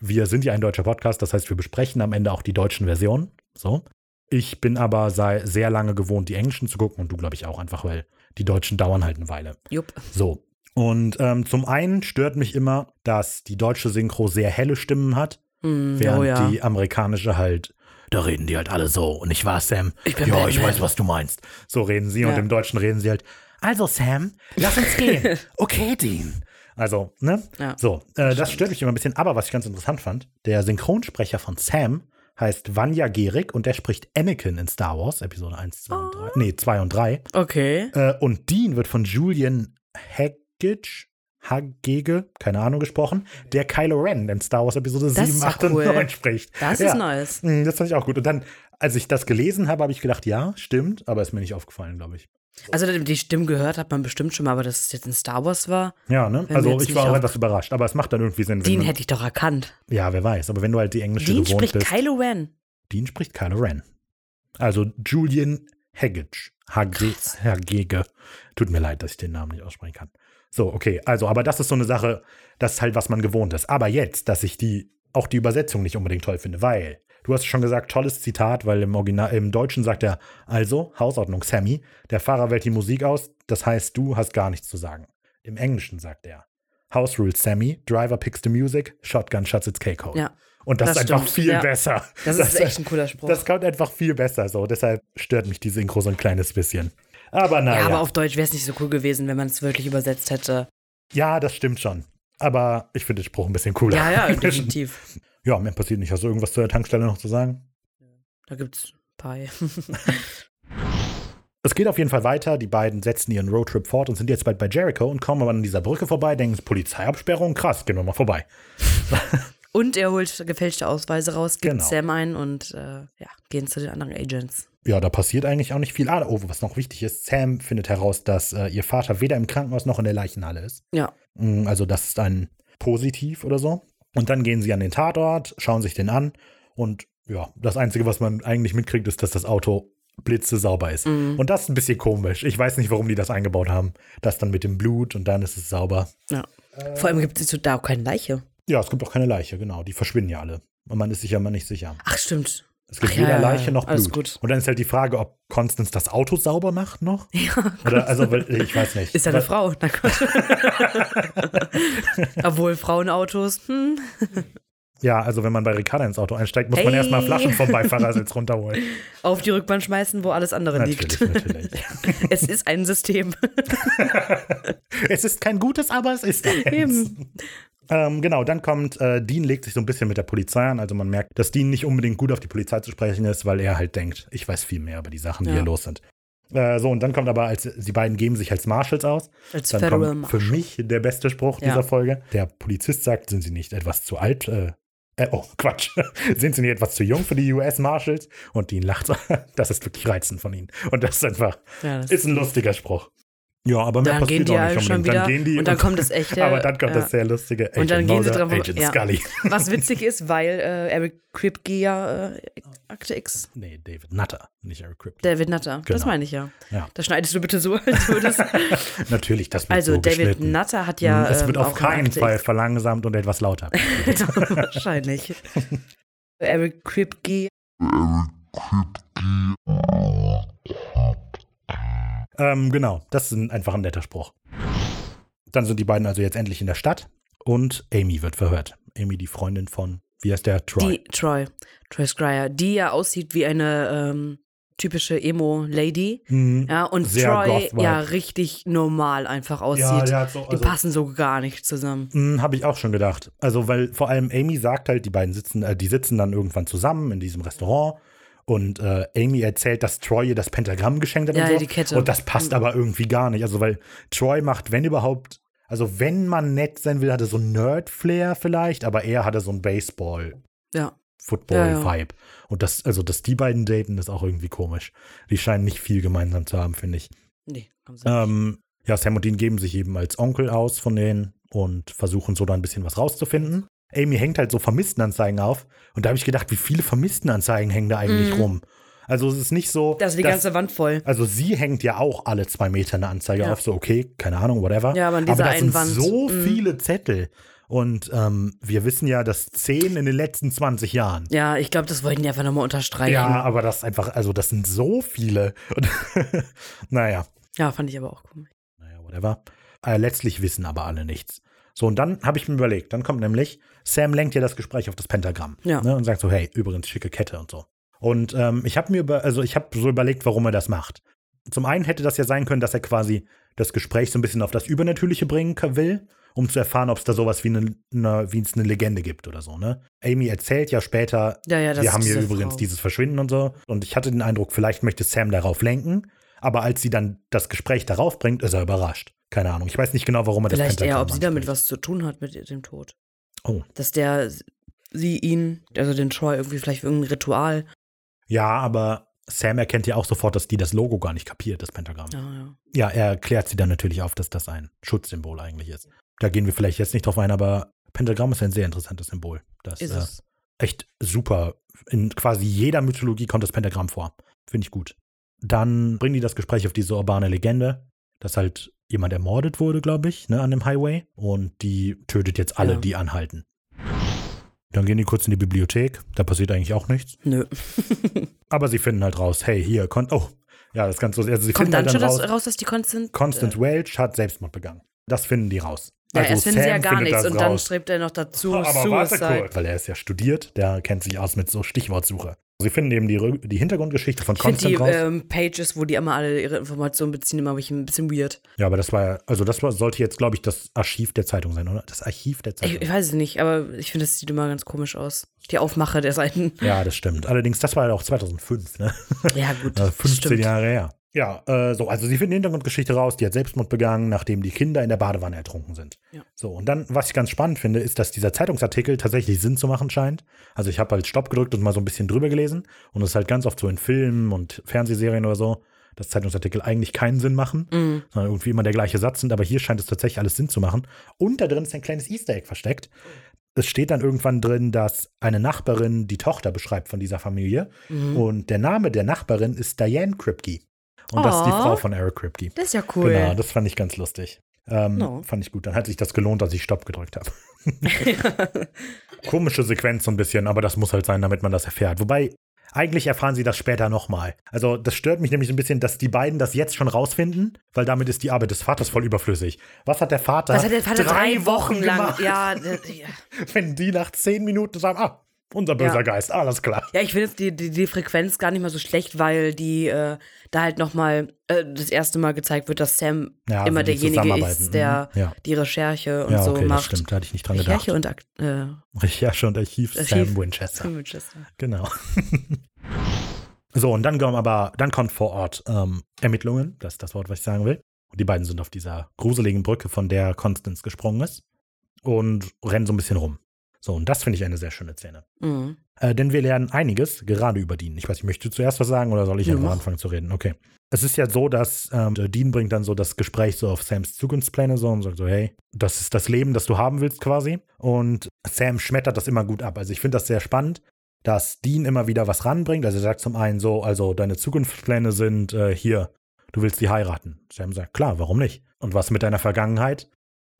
wir sind ja ein deutscher Podcast, das heißt, wir besprechen am Ende auch die deutschen Versionen. So. Ich bin aber sei sehr lange gewohnt, die englischen zu gucken und du, glaube ich, auch einfach, weil die deutschen dauern halt eine Weile. Jupp. So. Und ähm, zum einen stört mich immer, dass die deutsche Synchro sehr helle Stimmen hat, Hm, während oh ja. die amerikanische halt, da reden die halt alle so. Und ich war Sam. Ich bin ja, ich weiß, was du meinst. So reden sie und Ja. im Deutschen reden sie halt, also Sam, lass uns gehen. [laughs] okay, Dean. Also, ne? Ja. So, äh, das stört mich immer ein bisschen. Aber was ich ganz interessant fand, der Synchronsprecher von Sam heißt Vanya Gerig und der spricht Anakin in Star Wars, Episode 1, 2 und 3. Nee, 2 und 3. Okay. Äh, und Dean wird von Julian Haggage, Hagege, keine Ahnung, gesprochen, der Kylo Ren in Star Wars Episode Das 7, ist ja 8 und cool. 9 spricht. Das Ja. ist nice. Mm, Das fand ich auch gut. Und dann, als ich das gelesen habe, habe ich gedacht, ja, stimmt, aber ist mir nicht aufgefallen, glaube ich. Also die Stimmen gehört hat man bestimmt schon mal, aber dass es jetzt in Star Wars war, Ja, ne? Also ich war auch etwas überrascht, aber es macht dann irgendwie Sinn. Den hätte ich doch erkannt. ja, wer weiß, aber wenn du halt die englische Den gewohnt spricht bist. Kylo Ren. Dean spricht Kylo Ren. Also Julian Haggage. Hage, Hagege. Tut mir leid, dass ich den Namen nicht aussprechen kann. So, okay, also, aber das ist so eine Sache, das ist halt, was man gewohnt ist. Aber jetzt, dass ich die, auch die Übersetzung nicht unbedingt toll finde, weil, du hast schon gesagt, tolles Zitat, weil im Original, im Deutschen sagt er, also, Hausordnung, Sammy, der Fahrer wählt die Musik aus, das heißt, du hast gar nichts zu sagen. Im Englischen sagt er, House Rules Sammy, Driver picks the music, Shotgun shuts its cake hole. Ja. Und das, Das ist einfach stimmt, viel ja. besser. Das ist echt ein cooler Spruch. Das kommt einfach viel besser so. Deshalb stört mich die Synchro so ein kleines bisschen. Aber naja. ja, aber Ja, auf Deutsch wäre es nicht so cool gewesen, wenn man es wirklich übersetzt hätte. das stimmt schon. Aber ich finde den Spruch ein bisschen cooler. Ja, ja, [laughs] definitiv. Ja, mir passiert nicht. Hast du irgendwas zur Tankstelle noch zu sagen? Da gibt's Pie. [laughs] Es geht auf jeden Fall weiter. Die beiden setzen ihren Roadtrip fort und sind jetzt bald bei Jericho und kommen aber an dieser Brücke vorbei, denken, Polizeiabsperrung, krass, gehen wir mal vorbei. [laughs] Und er holt gefälschte Ausweise raus, gibt Genau. Sam ein und äh, ja, gehen zu den anderen Agents. Ja, da passiert eigentlich auch nicht viel. Ah, oh, was noch wichtig ist, Sam findet heraus, dass äh, ihr Vater weder im Krankenhaus noch in der Leichenhalle ist. Ja. Mm, Also das ist ein Positiv oder so. Und dann gehen sie an den Tatort, schauen sich den an und ja, das Einzige, was man eigentlich mitkriegt, ist, dass das Auto blitze sauber ist. Mhm. Und das ist ein bisschen komisch. Ich weiß nicht, warum die das eingebaut haben. Das dann mit dem Blut und dann ist es sauber. ja. Vor allem gibt es da auch keine Leiche. Ja, es gibt auch keine Leiche, genau. Die verschwinden ja alle. Und man ist sich ja mal nicht sicher. Ach, stimmt. Es gibt Ach weder ja. Leiche noch Blut. gut. Und dann ist halt die Frage, ob Constance das Auto sauber macht noch. [laughs] Ja, Oder, also, ich weiß nicht. ist ja eine Frau. Na Gott. [laughs] Obwohl Frauenautos, hm. Ja, also wenn man bei Ricarda ins Auto einsteigt, muss man Hey. erstmal Flaschen vom Beifahrersitz [laughs] runterholen. auf die Rückbahn schmeißen, wo alles andere Natürlich, liegt. natürlich. Es ist ein System. Es ist kein gutes, aber es ist eins. Eben. Ähm, genau, dann kommt, äh, Dean legt sich so ein bisschen mit der Polizei an. Also man merkt, dass Dean nicht unbedingt gut auf die Polizei zu sprechen ist, weil er halt denkt, ich weiß viel mehr über die Sachen, die Ja. hier los sind. Äh, so, und dann kommt aber, als die beiden geben sich als Marshals aus. Als Dann Federal kommt für mich der beste Spruch Ja. dieser Folge. Der Polizist sagt, sind sie nicht etwas zu alt? Äh, äh, oh, Quatsch. [laughs] sind sie nicht etwas zu jung für die US Marshals? Und Dean lacht. [laughs] Das ist wirklich reizend von ihnen. Und das ist einfach, Ja, das ist ein lustiger Spruch. Ja, aber mehr Dann passiert gehen die auch nicht alle schon wieder Dann gehen die und dann kommt das [laughs] echte. aber dann kommt ja. das sehr lustige Agent Und dann gehen sie dran- Agent ja. Scully. Was [laughs] witzig ist, weil äh, Eric Kripke ja äh, Akte X. Nee, David Nutter, nicht Eric Kripke. David Nutter. Das Genau. meine ich ja. Ja. Das schneidest du bitte so, [laughs] als würdest. Natürlich, das wird Also, so David geschnitten. Nutter hat ja. es wird ähm, auf keinen Fall verlangsamt und etwas lauter. Wahrscheinlich. Eric Kripke. Ähm, genau, das ist einfach ein netter Spruch. Dann sind die beiden also jetzt endlich in der Stadt und Amy wird verhört. Amy, die Freundin von, wie heißt der? Troy. Die Troy. Troy Scryer. Die ja aussieht wie eine ähm, typische Emo-Lady. Mhm. Ja, und Sehr Troy ja richtig normal einfach aussieht. Ja, so, die also, passen so gar nicht zusammen. Habe ich auch schon gedacht. Also, weil vor allem Amy sagt halt, die beiden sitzen, äh, die sitzen dann irgendwann zusammen in diesem Restaurant und äh, Amy erzählt, dass Troy ihr das Pentagramm geschenkt hat Ja, und so. ja, die Kette. Und das passt Mhm. aber irgendwie gar nicht. Also, weil Troy macht, wenn überhaupt, also wenn man nett sein will, hat er so ein Nerd-Flair vielleicht, aber er hatte so ein Baseball. Ja. Football-Vibe. Und das, also, dass die beiden daten, ist auch irgendwie komisch. Die scheinen nicht viel gemeinsam zu haben, finde ich. Nee, haben sie nicht. Ähm, ja, Sam und Dean geben sich eben als Onkel aus von denen und versuchen so da ein bisschen was rauszufinden. Amy hängt halt so Vermisstenanzeigen auf und da habe ich gedacht, wie viele Vermisstenanzeigen hängen da eigentlich Mhm. rum? Also es ist nicht so. Das ist die dass- ganze Wand voll. also sie hängt ja auch alle zwei Meter eine Anzeige Ja. auf, so okay, keine Ahnung, whatever. Ja, aber an dieser das sind Wand, so mhm. viele Zettel. Und ähm, wir wissen ja, dass zehn in den letzten 20 Jahren. Ja, ich glaube, das wollten die einfach nochmal unterstreichen. Ja, Ja. aber das ist einfach, also das sind so viele. [laughs] Naja, fand ich aber auch komisch. naja, whatever. Äh, letztlich wissen aber alle nichts. So, und dann habe ich mir überlegt, dann kommt nämlich, Sam lenkt ja das Gespräch auf das Pentagramm. Ja. Ne, und sagt so, hey, übrigens, schicke Kette und so. Und ähm, ich habe mir über, also ich habe so überlegt, warum er das macht. Zum einen hätte das ja sein können, dass er quasi das Gespräch so ein bisschen auf das Übernatürliche bringen will, um zu erfahren, ob es da sowas wie eine, eine, wie es eine Legende gibt oder so, ne? Amy erzählt ja später, Ja, ja, wir haben hier übrigens Frau. dieses Verschwinden und so. Und ich hatte den Eindruck, vielleicht möchte Sam darauf lenken, aber als sie dann das Gespräch darauf bringt, ist er überrascht. Keine Ahnung. Ich weiß nicht genau, warum er das Vielleicht eher, ob sie damit was zu tun hat mit dem Tod. Oh. Dass der sie ihn, also den Troy, irgendwie vielleicht irgendein Ritual. Ja, aber Sam erkennt ja auch sofort, dass die das Logo gar nicht kapiert, das Pentagramm. Ja, ja. Ja, er klärt sie dann natürlich auf, dass das ein Schutzsymbol eigentlich ist. Da gehen wir vielleicht jetzt nicht drauf ein, aber Pentagramm ist ein sehr interessantes Symbol. Das Ist äh, echt super. In quasi jeder Mythologie kommt das Pentagramm vor. Finde ich gut. Dann bringen die das Gespräch auf diese urbane Legende, dass halt jemand ermordet wurde, glaube ich, ne, an dem Highway. Und die tötet jetzt alle, Ja. die anhalten. Dann gehen die kurz in die Bibliothek. Da passiert eigentlich auch nichts. Nö. [laughs] Aber sie finden halt raus, hey, hier, kon oh, ja, das kannst du, also sie Kommt finden dann halt schon dann raus, raus, dass die Constant. Constance Welch hat Selbstmord begangen. Das finden die raus. Ja, Also erst finden sie ja Sam gar nichts und dann raus. strebt er noch dazu Aber warte Suicide. kurz, weil er ist ja studiert, der kennt sich aus mit so Stichwortsuche. Sie finden eben die, die Hintergrundgeschichte von Ich finde die raus. ähm, Pages, wo die immer alle ihre Informationen beziehen, immer ich ein bisschen weird. ja, aber das war, ja- also das war, sollte jetzt, glaube ich, das Archiv der Zeitung sein, oder? Das Archiv der Ich, Zeitung. ich weiß es nicht, aber ich finde, das sieht immer ganz komisch aus. Die Aufmache der Seiten. ja, das stimmt. Allerdings, das war ja auch 2005, ne? Ja, gut. [laughs] Äh, 15 stimmt. Jahre her. Ja, äh, so, also sie finden die Hintergrundgeschichte raus, die hat Selbstmord begangen, nachdem die Kinder in der Badewanne ertrunken sind. Ja. So, und dann, was ich ganz spannend finde, ist, dass dieser Zeitungsartikel tatsächlich Sinn zu machen scheint. Also ich habe halt Stopp gedrückt und mal so ein bisschen drüber gelesen und es ist halt ganz oft so in Filmen und Fernsehserien oder so, dass Zeitungsartikel eigentlich keinen Sinn machen, Mhm. sondern irgendwie immer der gleiche Satz sind, aber hier scheint es tatsächlich alles Sinn zu machen. Und da drin ist ein kleines Easter Egg versteckt. Es steht dann irgendwann drin, dass eine Nachbarin die Tochter beschreibt von dieser Familie. Mhm. Und der Name der Nachbarin ist Diane Kripke. Und das ist die Oh. Frau von Eric Kripke. Das ist ja cool. Genau, das fand ich ganz lustig. Ähm, No. Fand ich gut. Dann hat sich das gelohnt, dass ich Stopp gedrückt habe. [laughs] Komische Sequenz so ein bisschen, aber das muss halt sein, damit man das erfährt. Wobei, eigentlich erfahren sie das später nochmal. Also, das stört mich nämlich ein bisschen, dass die beiden das jetzt schon rausfinden, weil damit ist die Arbeit des Vaters voll überflüssig. Was hat der Vater? Das hat der Vater drei, Wochen lang. gemacht, Ja, d- [laughs] ja. wenn die nach zehn Minuten sagen, ah, unser böser Ja. Geist, alles klar. Ja, ich finde jetzt die, die, die Frequenz gar nicht mal so schlecht, weil die äh, da halt nochmal äh, das erste Mal gezeigt wird, dass Sam Ja, immer wie die derjenige ist, der Mhm. Ja. die Recherche und Ja, so okay, das macht. stimmt, da hatte ich nicht dran gedacht. Recherche und Akt äh, Recherche und Archiv, Archiv. Sam Winchester. Winchester. Genau. [laughs] so, und dann kommen aber, dann kommt vor Ort ähm, Ermittlungen, das ist das Wort, was ich sagen will. Und die beiden sind auf dieser gruseligen Brücke, von der Constance gesprungen ist, und rennen so ein bisschen rum. So, und das finde ich eine sehr schöne Szene. Mhm. Äh, denn wir lernen einiges gerade über Dean. Ich weiß nicht, möchtest du zuerst was sagen oder soll ich Ja, einfach anfangen zu reden? Okay. Es ist ja so, dass ähm, der Dean bringt dann so das Gespräch so auf Sams Zukunftspläne so und sagt so, hey, das ist das Leben, das du haben willst quasi. Und Sam schmettert das immer gut ab. Also ich finde das sehr spannend, dass Dean immer wieder was ranbringt. Also er sagt zum einen so, also deine Zukunftspläne sind äh, hier, du willst die heiraten. Sam sagt, klar, warum nicht? Und was mit deiner Vergangenheit?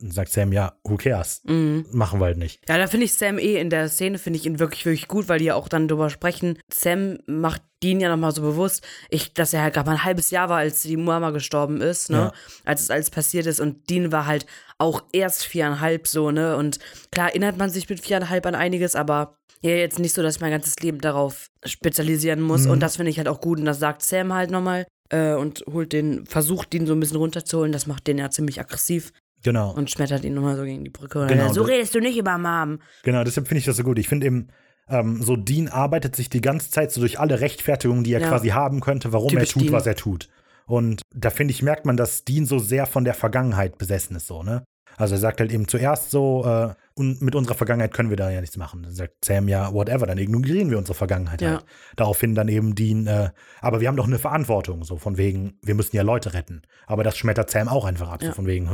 Und sagt Sam, ja, who cares? Mhm. Machen wir halt nicht. Ja, da finde ich Sam eh in der Szene, finde ich ihn wirklich, wirklich gut, weil die ja auch dann drüber sprechen. Sam macht Dean ja nochmal so bewusst, ich, dass er halt gerade mal ein halbes Jahr war, als die Mama gestorben ist, ne? Ja. Als es alles passiert ist. Und Dean war halt auch erst viereinhalb so, ne? Und klar erinnert man sich mit viereinhalb an einiges, aber ja, jetzt nicht so, dass ich mein ganzes Leben darauf spezialisieren muss. Mhm. Und das finde ich halt auch gut. Und das sagt Sam halt nochmal. Äh, und holt den, versucht den so ein bisschen runterzuholen. Das macht den ja ziemlich aggressiv Genau. und schmettert ihn nochmal so gegen die Brücke. Genau, so redest du nicht über Mom. Genau, deshalb finde ich das so gut. Ich finde eben, ähm, so Dean arbeitet sich die ganze Zeit so durch alle Rechtfertigungen, die er Ja. quasi haben könnte, warum Typisch er tut, Dean. was er tut. Und da finde ich, merkt man, dass Dean so sehr von der Vergangenheit besessen ist, so, ne? Also er sagt halt eben zuerst so, äh, und mit unserer Vergangenheit können wir da ja nichts machen. Dann sagt Sam ja, whatever, dann ignorieren wir unsere Vergangenheit Ja. halt. Daraufhin dann eben Dean, äh, aber wir haben doch eine Verantwortung, so von wegen, wir müssen ja Leute retten. Aber das schmettert Sam auch einfach ab, so Ja. von wegen,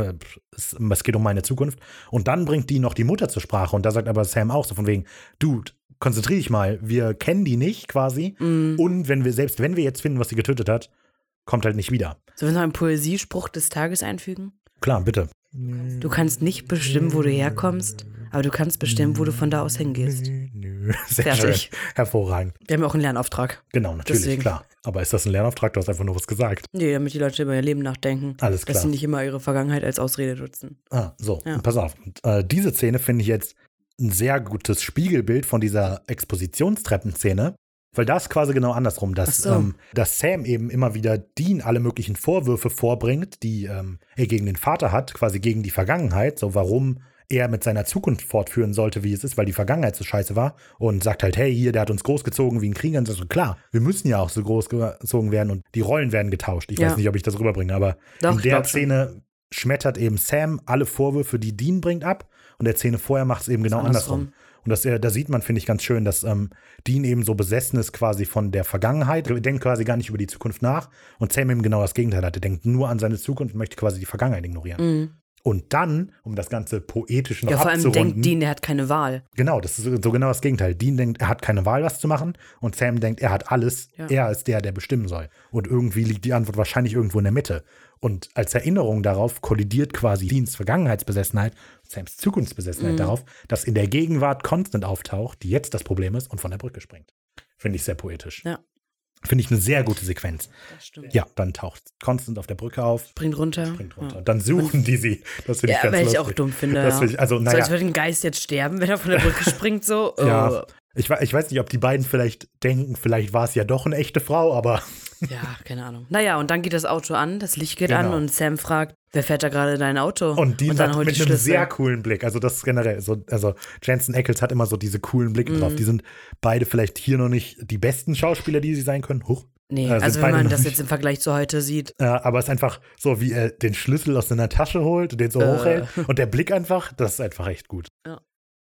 es, es geht um meine Zukunft. Und dann bringt Dean noch die Mutter zur Sprache und da sagt aber Sam auch so von wegen, Dude, konzentrier dich mal, wir kennen die nicht quasi. Mhm. Und wenn wir, selbst wenn wir jetzt finden, was sie getötet hat, kommt halt nicht wieder. Sollen wir noch einen Poesiespruch des Tages einfügen? Klar, bitte. Du kannst nicht bestimmen, wo du herkommst, aber du kannst bestimmen, wo du von da aus hingehst. Nö, [laughs] Sehr Fertig. schön. Hervorragend. Wir haben ja auch einen Lernauftrag. Genau, natürlich, Deswegen. klar. Aber ist das ein Lernauftrag? Du hast einfach nur was gesagt. Nee, damit die Leute über ihr Leben nachdenken. Alles Dass klar. sie nicht immer ihre Vergangenheit als Ausrede nutzen. Ah, so, Ja. pass auf. Und, äh, diese Szene finde ich jetzt ein sehr gutes Spiegelbild von dieser Expositionstreppenszene. Weil da ist quasi genau andersrum, dass, so. ähm, dass Sam eben immer wieder Dean alle möglichen Vorwürfe vorbringt, die ähm, er gegen den Vater hat, quasi gegen die Vergangenheit, so warum er mit seiner Zukunft fortführen sollte, wie es ist, weil die Vergangenheit so scheiße war und sagt halt, hey, hier, der hat uns großgezogen wie ein Krieger und so, klar, wir müssen ja auch so großgezogen werden und die Rollen werden getauscht. Ich Ja. weiß nicht, ob ich das rüberbringe, aber Doch, in der schon. Szene schmettert eben Sam alle Vorwürfe, die Dean bringt, ab und der Szene vorher macht es eben genau andersrum. andersrum. Und das, äh, da sieht man, finde ich, ganz schön, dass ähm, Dean eben so besessen ist quasi von der Vergangenheit. Er denkt quasi gar nicht über die Zukunft nach. Und Sam eben genau das Gegenteil hat. Er denkt nur an seine Zukunft und möchte quasi die Vergangenheit ignorieren. Mhm. Und dann, um das Ganze poetisch noch Ja, vor allem denkt Dean, der hat keine Wahl. Genau, das ist so so genau das Gegenteil. Dean denkt, er hat keine Wahl, was zu machen. Und Sam denkt, er hat alles. Ja. Er ist der, der bestimmen soll. Und irgendwie liegt die Antwort wahrscheinlich irgendwo in der Mitte. Und als Erinnerung darauf kollidiert quasi Deans Vergangenheitsbesessenheit, Sams Zukunftsbesessenheit Mhm. darauf, dass in der Gegenwart Constant auftaucht, die jetzt das Problem ist und von der Brücke springt. Finde ich sehr poetisch. Ja. Finde ich eine sehr gute Sequenz. Das stimmt. Ja, dann taucht Constant auf der Brücke auf, Springt runter. springt runter. Ja. Dann suchen die sie. Das finde ich Ja, ganz weil ich lustig. auch dumm finde. Das ja. ich, also, So, naja, als würde ein Geist jetzt sterben, wenn er von der Brücke [laughs] springt, so. Ja. Oh. Ich, we- ich weiß nicht, ob die beiden vielleicht denken, vielleicht war es ja doch eine echte Frau, aber Ja, keine Ahnung. Naja, und dann geht das Auto an, das Licht geht Genau. an und Sam fragt, wer fährt da gerade dein Auto? und die dann sagt holt mit die einem sehr coolen Blick. Also das ist generell so, also Jensen Ackles hat immer so diese coolen Blicke Mhm. drauf. Die sind beide vielleicht hier noch nicht die besten Schauspieler, die sie sein können. Huch. Nee, Äh, also wenn man das nicht- jetzt im Vergleich zu heute sieht. Äh, aber es ist einfach so, wie er den Schlüssel aus seiner Tasche holt und den so Äh. hochhält. Und der Blick einfach, das ist einfach echt gut. Ja.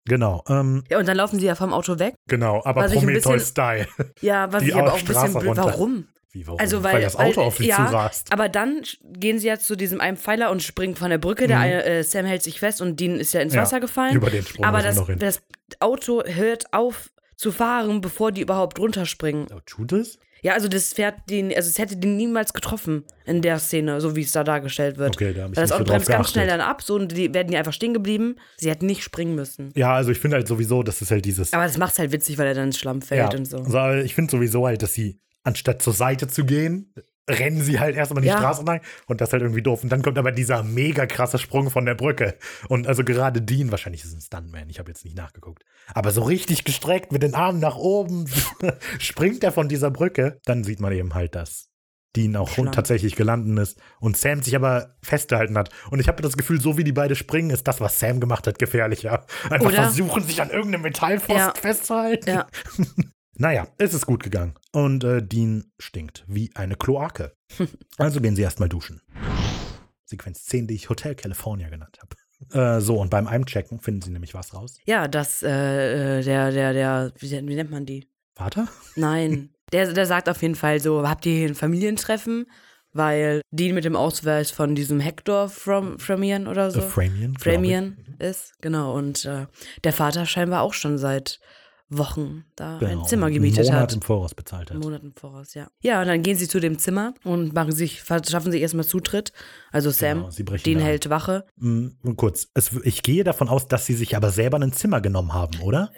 Genau, ähm, Ja, und dann laufen sie ja vom Auto weg. genau, aber Prometheus-Style. Ja, was Die ich aber auch ein bisschen blöd, warum? Wie, warum? Also, weil- das Auto weil- auf sie ja, zurast. Aber dann gehen sie ja zu diesem einen Pfeiler und springen von der Brücke. Der Mhm. eine, äh, Sam hält sich fest und Dean ist ja ins Ja, Wasser gefallen. Über den Sprung aber das, noch hin. das Auto hört auf zu fahren, bevor die überhaupt runterspringen. Oh, tut es? Ja, also das fährt den, also es hätte den niemals getroffen in der Szene, so wie es da dargestellt wird. Okay, da habe ich Weil das Auto bremst ganz schnell dann ab, so und die werden die einfach stehen geblieben. Sie hätten nicht springen müssen. Ja, also ich finde halt sowieso, das ist halt dieses. Aber das macht's halt witzig, weil er dann ins Schlamm fällt ja, und so. Also, aber ich finde sowieso halt, dass sie, anstatt zur Seite zu gehen, rennen sie halt erstmal die Ja. Straße entlang und das ist halt irgendwie doof. Und dann kommt aber dieser mega krasse Sprung von der Brücke. Und also gerade Dean, wahrscheinlich ist es ein Stuntman, ich habe jetzt nicht nachgeguckt. Aber so richtig gestreckt mit den Armen nach oben [laughs] springt er von dieser Brücke. Dann sieht man eben halt, dass Dean auch Schlank. tatsächlich gelandet ist und Sam sich aber festgehalten hat. Und ich habe das Gefühl, so wie die beide springen, ist das, was Sam gemacht hat, gefährlicher. Einfach Oder? versuchen, sich an irgendeinem Metallpfosten Ja. festzuhalten. Ja. [laughs] Naja, es ist gut gegangen. Und äh, Dean stinkt wie eine Kloake. [laughs] Also gehen sie erstmal duschen. Sequenz 10, die ich Hotel California genannt habe. Äh, so, und beim Einchecken finden sie nämlich was raus. Ja, das, äh, äh, der, der, der, wie, wie nennt man die? Vater? Nein. [laughs] Der, der sagt auf jeden Fall so, habt ihr hier ein Familientreffen? Weil Dean mit dem Ausweis von diesem Hector from, Framian oder so. Framian. Framian ist, genau. Und äh, der Vater scheinbar auch schon seit Wochen da Genau, ein Zimmer gemietet Monat hat. im Voraus bezahlt hat. Monat im Voraus, ja. Ja, und dann gehen sie zu dem Zimmer und machen sich, verschaffen sich erstmal Zutritt. Also Sam, Genau, sie brechen Dean da hält Wache. Mm, und kurz, es, ich gehe davon aus, dass sie sich aber selber ein Zimmer genommen haben, oder?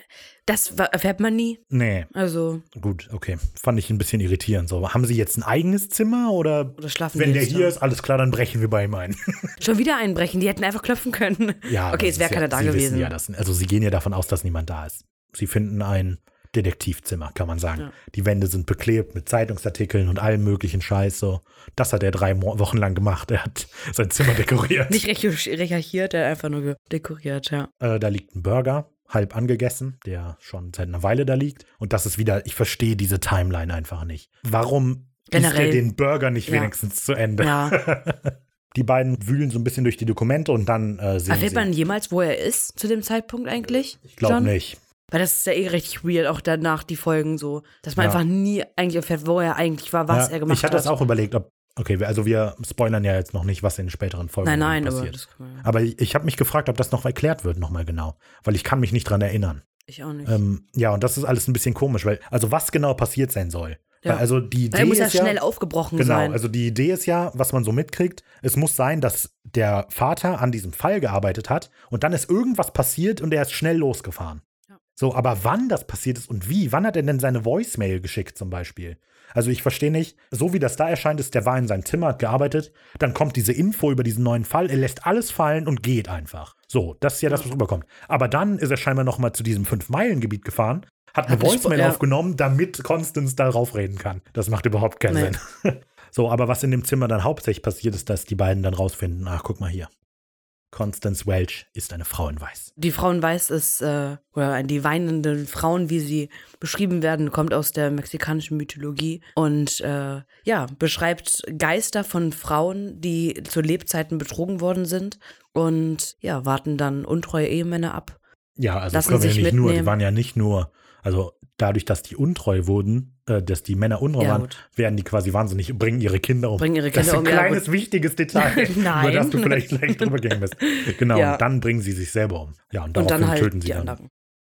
Das erfährt man nie. Nee, Also, gut, okay. Fand ich ein bisschen irritierend. So, haben sie jetzt ein eigenes Zimmer oder oder schlafen wenn der hier da? ist, alles klar, dann brechen wir bei ihm ein. [laughs] Schon wieder einbrechen, die hätten einfach klopfen können. Ja, okay, es wäre keiner ja, da sie gewesen. Wissen ja, dass, also sie gehen ja davon aus, dass niemand da ist. Sie finden ein Detektivzimmer, kann man sagen. Ja. Die Wände sind beklebt mit Zeitungsartikeln und allem möglichen Scheiß. So. Das hat er drei Mo Wochen lang gemacht. Er hat [laughs] sein Zimmer dekoriert. Nicht recherch- recherchiert, er hat einfach nur dekoriert, ja. äh, da liegt ein Burger, halb angegessen, der schon seit einer Weile da liegt. Und das ist wieder, ich verstehe diese Timeline einfach nicht. Warum isst er Generell. den Burger nicht Ja. wenigstens zu Ende? Ja. [laughs] Die beiden wühlen so ein bisschen durch die Dokumente und dann äh, sehen Erfährt man jemals, wo er ist zu dem Zeitpunkt eigentlich? ich glaube nicht. Weil das ist ja eh richtig weird, auch danach die Folgen so. Dass man Ja. einfach nie eigentlich erfährt, wo er eigentlich war, was Ja, er gemacht ich hatte hat. das auch überlegt, ob. Okay, also wir spoilern ja jetzt noch nicht, was in den späteren Folgen nein, nein, aber passiert. das kann man, Aber ich, ich habe mich gefragt, ob das noch erklärt wird, nochmal genau. Weil ich kann mich nicht dran erinnern. ich auch nicht. Ähm, ja, und das ist alles ein bisschen komisch, weil, also was genau passiert sein soll. Ja. Weil, also die Idee Weil er muss ja schnell ja, aufgebrochen Genau, sein. also die Idee ist ja, was man so mitkriegt, es muss sein, dass der Vater an diesem Fall gearbeitet hat und dann ist irgendwas passiert und er ist schnell losgefahren. So, aber wann das passiert ist und wie, wann hat er denn seine Voicemail geschickt zum Beispiel? Also ich verstehe nicht, so wie das da erscheint ist, der war in seinem Zimmer, hat gearbeitet, dann kommt diese Info über diesen neuen Fall, er lässt alles fallen und geht einfach. So, das ist ja das, was rüberkommt. Aber dann ist er scheinbar noch mal zu diesem Fünf-Meilen-Gebiet gefahren, hat eine Voicemail ja. aufgenommen, damit Constance darauf reden kann. Das macht überhaupt keinen Nee. Sinn. [laughs] so, aber was in dem Zimmer dann hauptsächlich passiert, ist, dass die beiden dann rausfinden, ach, guck mal hier. Constance Welch ist eine Frau in Weiß. Die Frau in Weiß ist, äh, oder die weinenden Frauen, wie sie beschrieben werden, kommt aus der mexikanischen Mythologie und äh, ja, beschreibt Geister von Frauen, die zu Lebzeiten betrogen worden sind und ja, warten dann untreue Ehemänner ab. Ja, also das können wir ja nicht nur, die mitnehmen. waren ja nicht nur, also dadurch, dass die untreu wurden, äh, dass die Männer untreu Ja, waren, gut. werden die quasi wahnsinnig, bringen ihre Kinder um. Bringen ihre das ist Kinder ein um, ja, kleines, wichtiges Detail, Nein. [laughs] über das du vielleicht gleich drüber gehen bist. [laughs] Genau, Ja. und dann bringen sie sich selber um. Ja, und Und daraufhin dann halt töten sie die dann. anderen.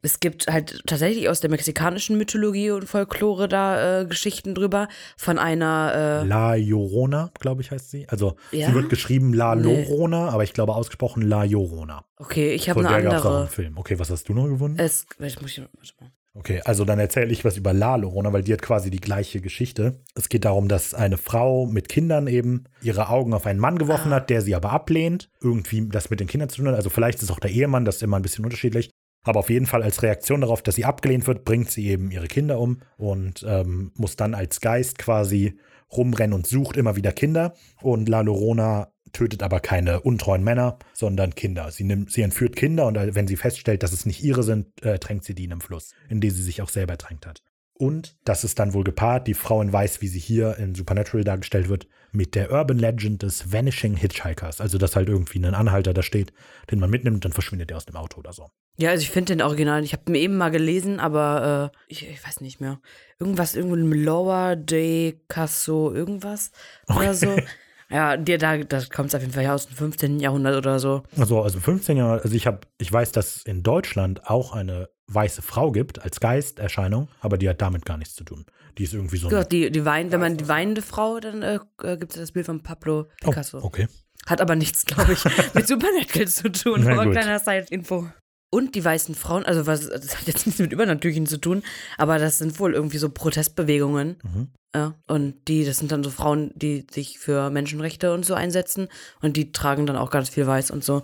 Es gibt halt tatsächlich aus der mexikanischen Mythologie und Folklore da äh, Geschichten drüber von einer äh, La Llorona, glaube ich, heißt sie. Also Ja? sie wird geschrieben La Nee. Llorona, aber ich glaube ausgesprochen La Llorona. Okay, ich habe eine auch einen andere. Film. Okay, was hast du noch gewonnen? Es, ich muss hier, warte mal. Okay, also dann erzähle ich was über La Llorona, weil die hat quasi die gleiche Geschichte. Es geht darum, dass eine Frau mit Kindern eben ihre Augen auf einen Mann geworfen Ah. hat, der sie aber ablehnt. Irgendwie das mit den Kindern zu tun hat. Also vielleicht ist auch der Ehemann, das ist immer ein bisschen unterschiedlich. Aber auf jeden Fall als Reaktion darauf, dass sie abgelehnt wird, bringt sie eben ihre Kinder um und ähm, muss dann als Geist quasi rumrennen und sucht immer wieder Kinder. Und La Llorona tötet aber keine untreuen Männer, sondern Kinder. Sie, nimmt, sie entführt Kinder und äh, wenn sie feststellt, dass es nicht ihre sind, äh, tränkt sie die in einem Fluss, in den sie sich auch selber ertränkt hat. Und das ist dann wohl gepaart, die Frau in Weiß, wie sie hier in Supernatural dargestellt wird, mit der Urban Legend des Vanishing Hitchhikers. Also, dass halt irgendwie ein Anhalter da steht, den man mitnimmt, dann verschwindet er aus dem Auto oder so. Ja, also ich finde den Original, ich habe ihn eben mal gelesen, aber äh, ich, ich weiß nicht mehr. Irgendwas, irgendwo im Lower de Casso, irgendwas oder so. [laughs] Ja, dir da, das kommt auf jeden Fall aus dem 15. Jahrhundert oder so. Also, also 15 Jahre, also ich habe, ich weiß, dass es in Deutschland auch eine weiße Frau gibt als Geisterscheinung, aber die hat damit gar nichts zu tun. Die ist irgendwie so. Ja, die, die wein, wenn man die weinende Frau, dann äh, äh, gibt es das Bild von Pablo oh, Picasso. okay. Hat aber nichts, glaube ich, [laughs] mit Supernatural zu tun. Na Aber gut. kleiner Side-Info. Und die weißen Frauen, also was, das hat jetzt nichts mit Übernatürlichen zu tun, aber das sind wohl irgendwie so Protestbewegungen. Mhm. Ja, und die, das sind dann so Frauen, die sich für Menschenrechte und so einsetzen und die tragen dann auch ganz viel weiß und so.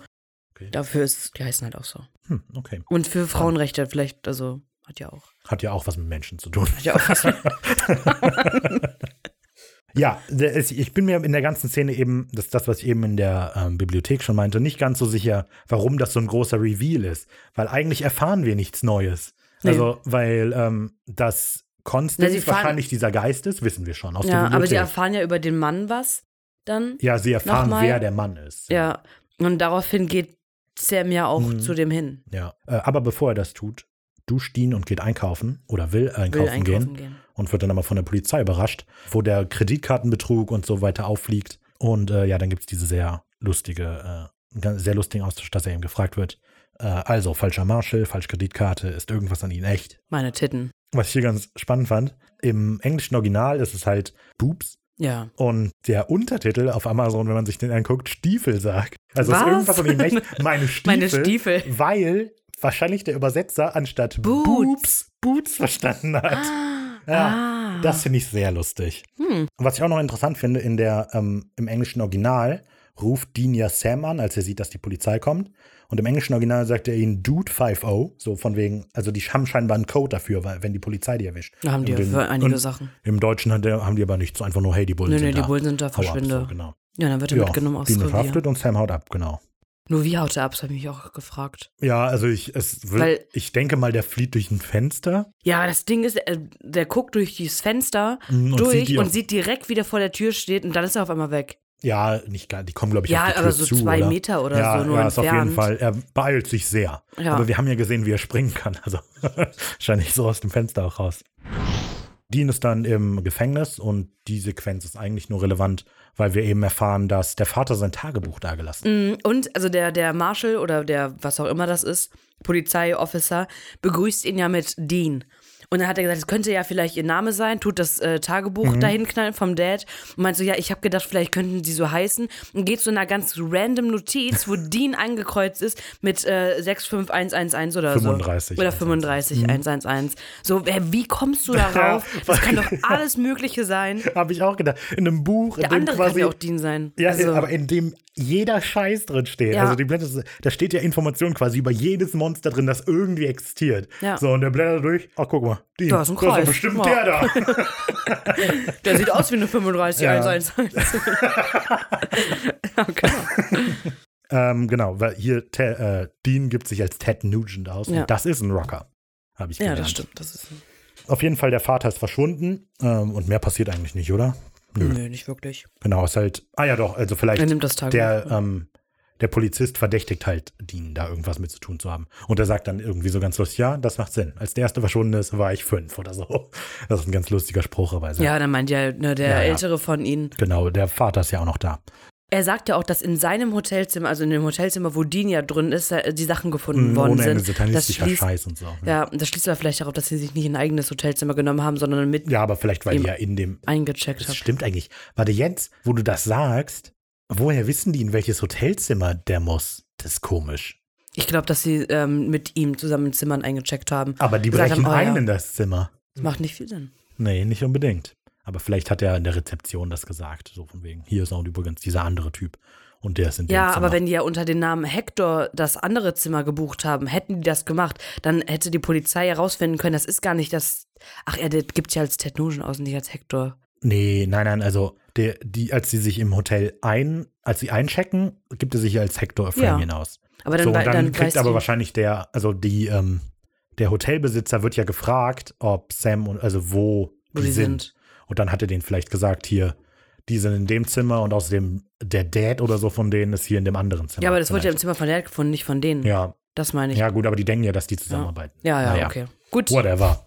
Okay. Dafür ist, die heißen halt auch so. Hm, okay. Und für Frauenrechte vielleicht, also hat ja auch. Hat ja auch was mit Menschen zu tun. Hat ja auch was. [laughs] Ja, ich bin mir in der ganzen Szene eben, das ist das, was ich eben in der ähm, Bibliothek schon meinte, nicht ganz so sicher, warum das so ein großer Reveal ist. Weil eigentlich erfahren wir nichts Neues. Nee. Also, weil ähm, das Na, Constance fahren- wahrscheinlich dieser Geist ist, wissen wir schon aus der ja, aber sie Bibliothek. erfahren ja über den Mann was dann. ja, sie erfahren, Nochmal. wer der Mann ist. Ja. Und daraufhin geht Sam ja auch Mhm. zu dem hin. ja. Äh, aber bevor er das tut, duscht Dean und geht einkaufen oder will einkaufen, Will einkaufen gehen. gehen. Und wird dann aber von der Polizei überrascht, wo der Kreditkartenbetrug und so weiter auffliegt. Und äh, ja, dann gibt es diese sehr lustige, äh, sehr lustigen Austausch, dass er ihm gefragt wird, äh, also falscher Marshall, falsche Kreditkarte, ist irgendwas an Ihnen echt? Meine Titten. Was ich hier ganz spannend fand, im englischen Original ist es halt Boobs Ja. und der Untertitel auf Amazon, wenn man sich den anguckt, Stiefel sagt. Also ist Was? irgendwas an Ihnen echt? [laughs] Meine Stiefel. Meine Stiefel. Weil wahrscheinlich der Übersetzer anstatt Boots. Boobs, Boots verstanden hat. Ja, ah. Das finde ich sehr lustig. Hm. Und was ich auch noch interessant finde, in der, ähm, im englischen Original ruft Dean ja Sam an, als er sieht, dass die Polizei kommt. Und im englischen Original sagt er ihnen Dude 5-0, so von wegen, also die haben scheinbar einen Code dafür, weil, wenn die Polizei die erwischt. Da haben die in- für einige Sachen. Im Deutschen haben die aber nichts, so einfach nur, hey, die Bullen Nee, sind nee, die da. Bullen sind da, Hau ab, verschwinde. so, genau. Ja, dann wird er Ja, mitgenommen aufs Revier. verhaftet und Sam haut ab, genau. Nur wie haut er ab, das habe ich mich auch gefragt. Ja, also ich, es will, Weil- ich denke mal, der flieht durch ein Fenster. Ja, das Ding ist, äh, der guckt durch dieses Fenster Mhm, und durch sieht und auch- sieht direkt, wie der vor der Tür steht und dann ist er auf einmal weg. Ja, nicht gar, die kommen, glaube ich, Ja, auf die Tür aber so zu, zwei oder? Meter oder ja, so nur ja, ist auf jeden entfernt. Fall. Er beeilt sich sehr. Ja. Aber wir haben ja gesehen, wie er springen kann. [laughs] Also wahrscheinlich so aus dem Fenster auch raus. Dean ist dann im Gefängnis und die Sequenz ist eigentlich nur relevant, weil wir eben erfahren, dass der Vater sein Tagebuch dagelassen Mm, Und also der, der Marshal oder der, was auch immer das ist, Polizeiofficer, begrüßt ihn ja mit Dean. Und dann hat er gesagt, es könnte ja vielleicht ihr Name sein, tut das äh, Tagebuch dahin knallen vom Dad und meint so, ja, ich habe gedacht, vielleicht könnten sie so heißen und geht zu einer ganz random Notiz, wo [laughs] Dean angekreuzt ist mit äh, 65111 oder 35, so. Oder 35111. So, wer, wie kommst du darauf? [laughs] Das kann doch [laughs] alles Mögliche sein. Habe ich auch gedacht. In einem Buch, in Der dem andere kann quasi. ja auch Dean sein. ja, Also- aber in dem jeder Scheiß drin steht. Ja. Also die Blätter, da steht ja Information quasi über jedes Monster drin, das irgendwie existiert. Ja. So, und der blättert durch, ach guck mal, die, Da ist ein das doch Kreis. bestimmt Ja. der da. [laughs] Der sieht aus wie eine 35 Ja. 111. [laughs] okay. [laughs] ähm, genau, weil hier Te äh, Dean gibt sich als Ted Nugent aus Ja. und das ist ein Rocker. Habe ich Ja, gelernt. das stimmt. Das ist. Auf jeden Fall, der Vater ist verschwunden ähm, und mehr passiert eigentlich nicht, oder? Nö. Nö, nicht wirklich. Genau, ist halt, ah ja doch, also vielleicht Er nimmt das Tagebuch. der, ähm, der Polizist verdächtigt halt Dean, da irgendwas mit zu tun zu haben. Und er sagt dann irgendwie so ganz lustig, ja, das macht Sinn. Als der erste verschwunden ist, war ich fünf oder so. [laughs] Das ist ein ganz lustiger Spruch, aber ja, dann meint ja ne, der Ja, ja. Ältere von ihnen. genau, der Vater ist ja auch noch da. Er sagt ja auch, dass in seinem Hotelzimmer, also in dem Hotelzimmer, wo Dean ja drin ist, äh, die Sachen gefunden worden Mhm, Ohne Ende sind. Das satanistischer schließt, Scheiß und so. ja, das schließt aber vielleicht darauf, dass sie sich nicht ein eigenes Hotelzimmer genommen haben, sondern mit Ja, aber vielleicht, weil die ja in dem. eingecheckt Das haben. stimmt eigentlich. Warte, jetzt, wo du das sagst, woher wissen die, in welches Hotelzimmer der muss? Das ist komisch. Ich glaube, dass sie ähm, mit ihm zusammen in Zimmern eingecheckt haben. Aber die brechen haben, oh ein ja. in das Zimmer. Das macht nicht viel Sinn. Nee, nicht unbedingt. Aber vielleicht hat er in der Rezeption das gesagt. So von wegen, hier ist auch übrigens dieser andere Typ. Und der ist in dem Ja, Zimmer. aber wenn die ja unter dem Namen Hector das andere Zimmer gebucht haben, hätten die das gemacht, dann hätte die Polizei herausfinden können, das ist gar nicht das. Ach, er gibt ja als Ted Nugent aus und nicht als Hector. Nee, nein, nein, also der, die, als sie sich im Hotel ein, als sie einchecken, gibt er sich als Hector Ephraimian aus. Aber dann, so, dann, dann kriegt aber wahrscheinlich der, also die, ähm, der Hotelbesitzer wird ja gefragt, ob Sam und also wo, wo die die sind. sind. Und dann hat er denen vielleicht gesagt, hier, die sind in dem Zimmer und außerdem der Dad oder so von denen ist hier in dem anderen Zimmer. Ja, aber das wurde ja im vielleicht. Zimmer von der gefunden, nicht von denen. Ja, Das meine ich. ja, gut, aber die denken ja, dass die zusammenarbeiten. ja, ja, Naja. okay. Gut. Whatever.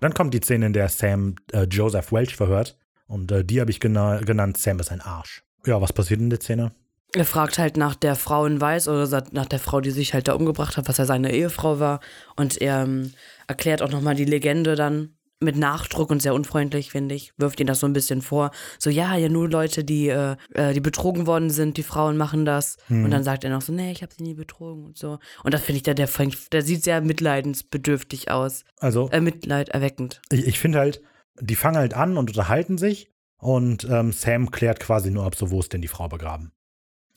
Dann kommt die Szene, in der Sam äh, Joseph Welch verhört. Und äh, die habe ich gena genannt, Sam ist ein Arsch. Ja, was passiert in der Szene? Er fragt halt nach der Frau in Weiß oder nach der Frau, die sich halt da umgebracht hat, was ja seine Ehefrau war. Und er ähm, erklärt auch nochmal die Legende dann mit Nachdruck und sehr unfreundlich, finde ich. Wirft ihn das so ein bisschen vor. So, ja, ja, nur Leute, die, äh, äh, die betrogen worden sind, die Frauen machen das. Mhm. Und dann sagt er noch so, nee, ich habe sie nie betrogen und so. Und das finde ich, der, der, fängt, der sieht sehr mitleidensbedürftig aus. Also, Äh, mitleiderweckend. ich, ich finde halt, die fangen halt an und unterhalten sich. Und ähm, Sam klärt quasi nur ab, so wo ist denn die Frau begraben.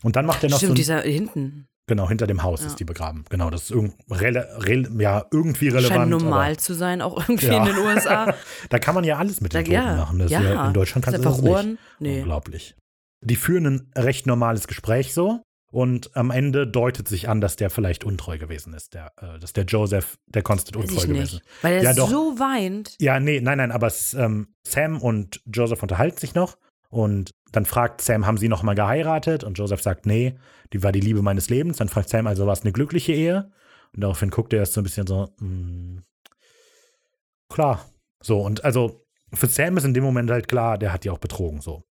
Und dann macht er noch Stimmt, so ein, dieser hinten. Genau, hinter dem Haus Ja. ist die begraben. Genau, das ist irgend, rele, rele, ja, irgendwie relevant. Scheint aber- normal zu sein, auch irgendwie Ja. in den USA. [laughs] Da kann man ja alles mit den Da- Toten machen. Das ja. In Deutschland kannst du das nicht. Nee. Unglaublich. Die führen ein recht normales Gespräch so. Und am Ende deutet sich an, dass der vielleicht untreu gewesen ist. Der, äh, dass der Joseph, der Constant untreu ich gewesen ist. Weil er Ja, so weint. Ja, nee, nein, nein, aber ähm, Sam und Joseph unterhalten sich noch. Und dann fragt Sam, haben sie noch mal geheiratet? Und Joseph sagt, nee, die war die Liebe meines Lebens. Dann fragt Sam, also war es eine glückliche Ehe? Und daraufhin guckt er erst so ein bisschen so, hm, klar. So, und also für Sam ist in dem Moment halt klar, der hat die auch betrogen, so.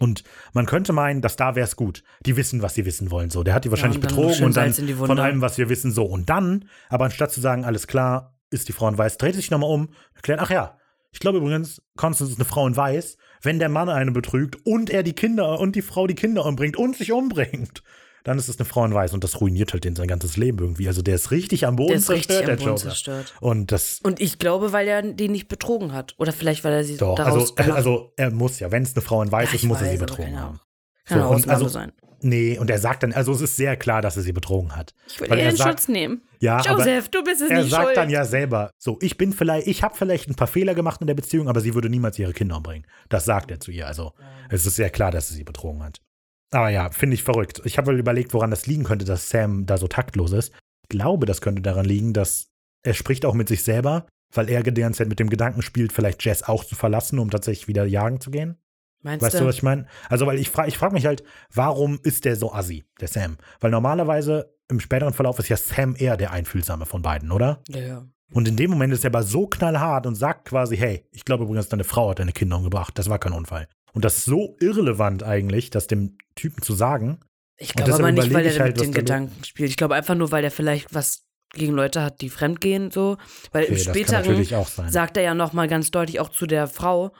Und man könnte meinen, dass da wäre es gut. Die wissen, was sie wissen wollen, so. Der hat die wahrscheinlich und dann betrogen und dann von allem, was wir wissen, so. Und dann, aber anstatt zu sagen, alles klar, ist die Frau in Weiß, dreht sich nochmal um, erklärt, ach ja, ich glaube übrigens, Constance ist eine Frau in Weiß, wenn der Mann eine betrügt und er die Kinder und die Frau die Kinder umbringt und sich umbringt, dann ist es eine Frau in Weiß und das ruiniert halt den sein ganzes Leben irgendwie. Also der ist richtig am Boden Der ist richtig zerstört, am der Boden Joker. zerstört. Und das Und ich glaube, weil er die nicht betrogen hat. Oder vielleicht, weil er sie doch, daraus also, gemacht also er muss ja, wenn es eine Frau in Weiß Ja, ist, muss er sie weiß, betrogen haben. Kann So, und also- sein. Nee, und er sagt dann, also es ist sehr klar, dass er sie betrogen hat. Ich will ihr er in sagt- Schutz nehmen. Ja, Joseph, du bist es er nicht sagt schuld. dann ja selber, so, ich bin vielleicht, ich habe vielleicht ein paar Fehler gemacht in der Beziehung, aber sie würde niemals ihre Kinder umbringen. Das sagt er zu ihr. Also es ist sehr klar, dass er sie betrogen hat. Aber ja, finde ich verrückt. Ich habe überlegt, woran das liegen könnte, dass Sam da so taktlos ist. Ich glaube, das könnte daran liegen, dass er spricht auch mit sich selber, weil er die ganze Zeit mit dem Gedanken spielt, vielleicht Jess auch zu verlassen, um tatsächlich wieder jagen zu gehen. Meinst Weißt du, was ich meine? Also, weil ich frage ich frag mich halt, warum ist der so assi, der Sam? Weil normalerweise im späteren Verlauf ist ja Sam eher der Einfühlsame von beiden, oder? Ja, ja. Und in dem Moment ist er aber so knallhart und sagt quasi, hey, ich glaube übrigens, deine Frau hat deine Kinder umgebracht. Das war kein Unfall. Und das ist so irrelevant eigentlich, das dem Typen zu sagen. Ich glaube aber nicht, weil er halt, mit den Gedanken spielt. Ich glaube einfach nur, weil er vielleicht was gegen Leute hat, die fremdgehen, so. Weil im Okay, kann späteren sagt er ja nochmal ganz deutlich auch zu der Frau,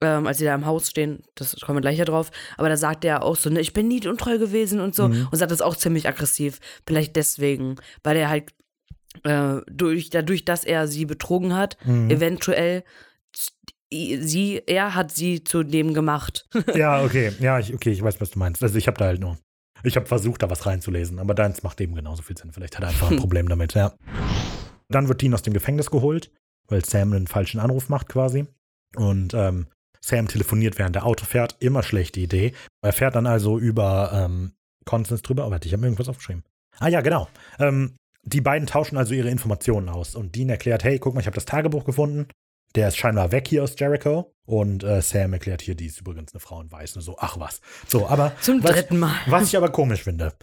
ähm, als sie da im Haus stehen, das kommen wir gleich ja drauf, aber da sagt er auch so, ne, ich bin nie untreu gewesen und so Mhm. und sagt das auch ziemlich aggressiv. Vielleicht deswegen, weil er halt äh, durch, dadurch, dass er sie betrogen hat, Mhm. eventuell sie, er hat sie zu dem gemacht. [laughs] ja, okay. Ja, ich, okay, ich weiß, was du meinst. Also ich habe da halt nur. Ich habe versucht, da was reinzulesen, aber deins macht eben genauso viel Sinn. Vielleicht hat er einfach ein [laughs] Problem damit, ja. Dann wird Dean aus dem Gefängnis geholt, weil Sam einen falschen Anruf macht quasi. Und ähm, Sam telefoniert, während der Auto fährt. Immer schlechte Idee. Er fährt dann also über ähm, Constance drüber. Oh, warte, ich habe mir irgendwas aufgeschrieben. Ah ja, genau. Ähm, die beiden tauschen also ihre Informationen aus. Und Dean erklärt, hey, guck mal, ich habe das Tagebuch gefunden. Der ist scheinbar weg hier aus Jericho. Und äh, Sam erklärt hier, die ist übrigens eine Frau in Weiß. Und so, ach was. So, aber. Zum was, dritten Mal. [laughs] Was ich aber komisch finde.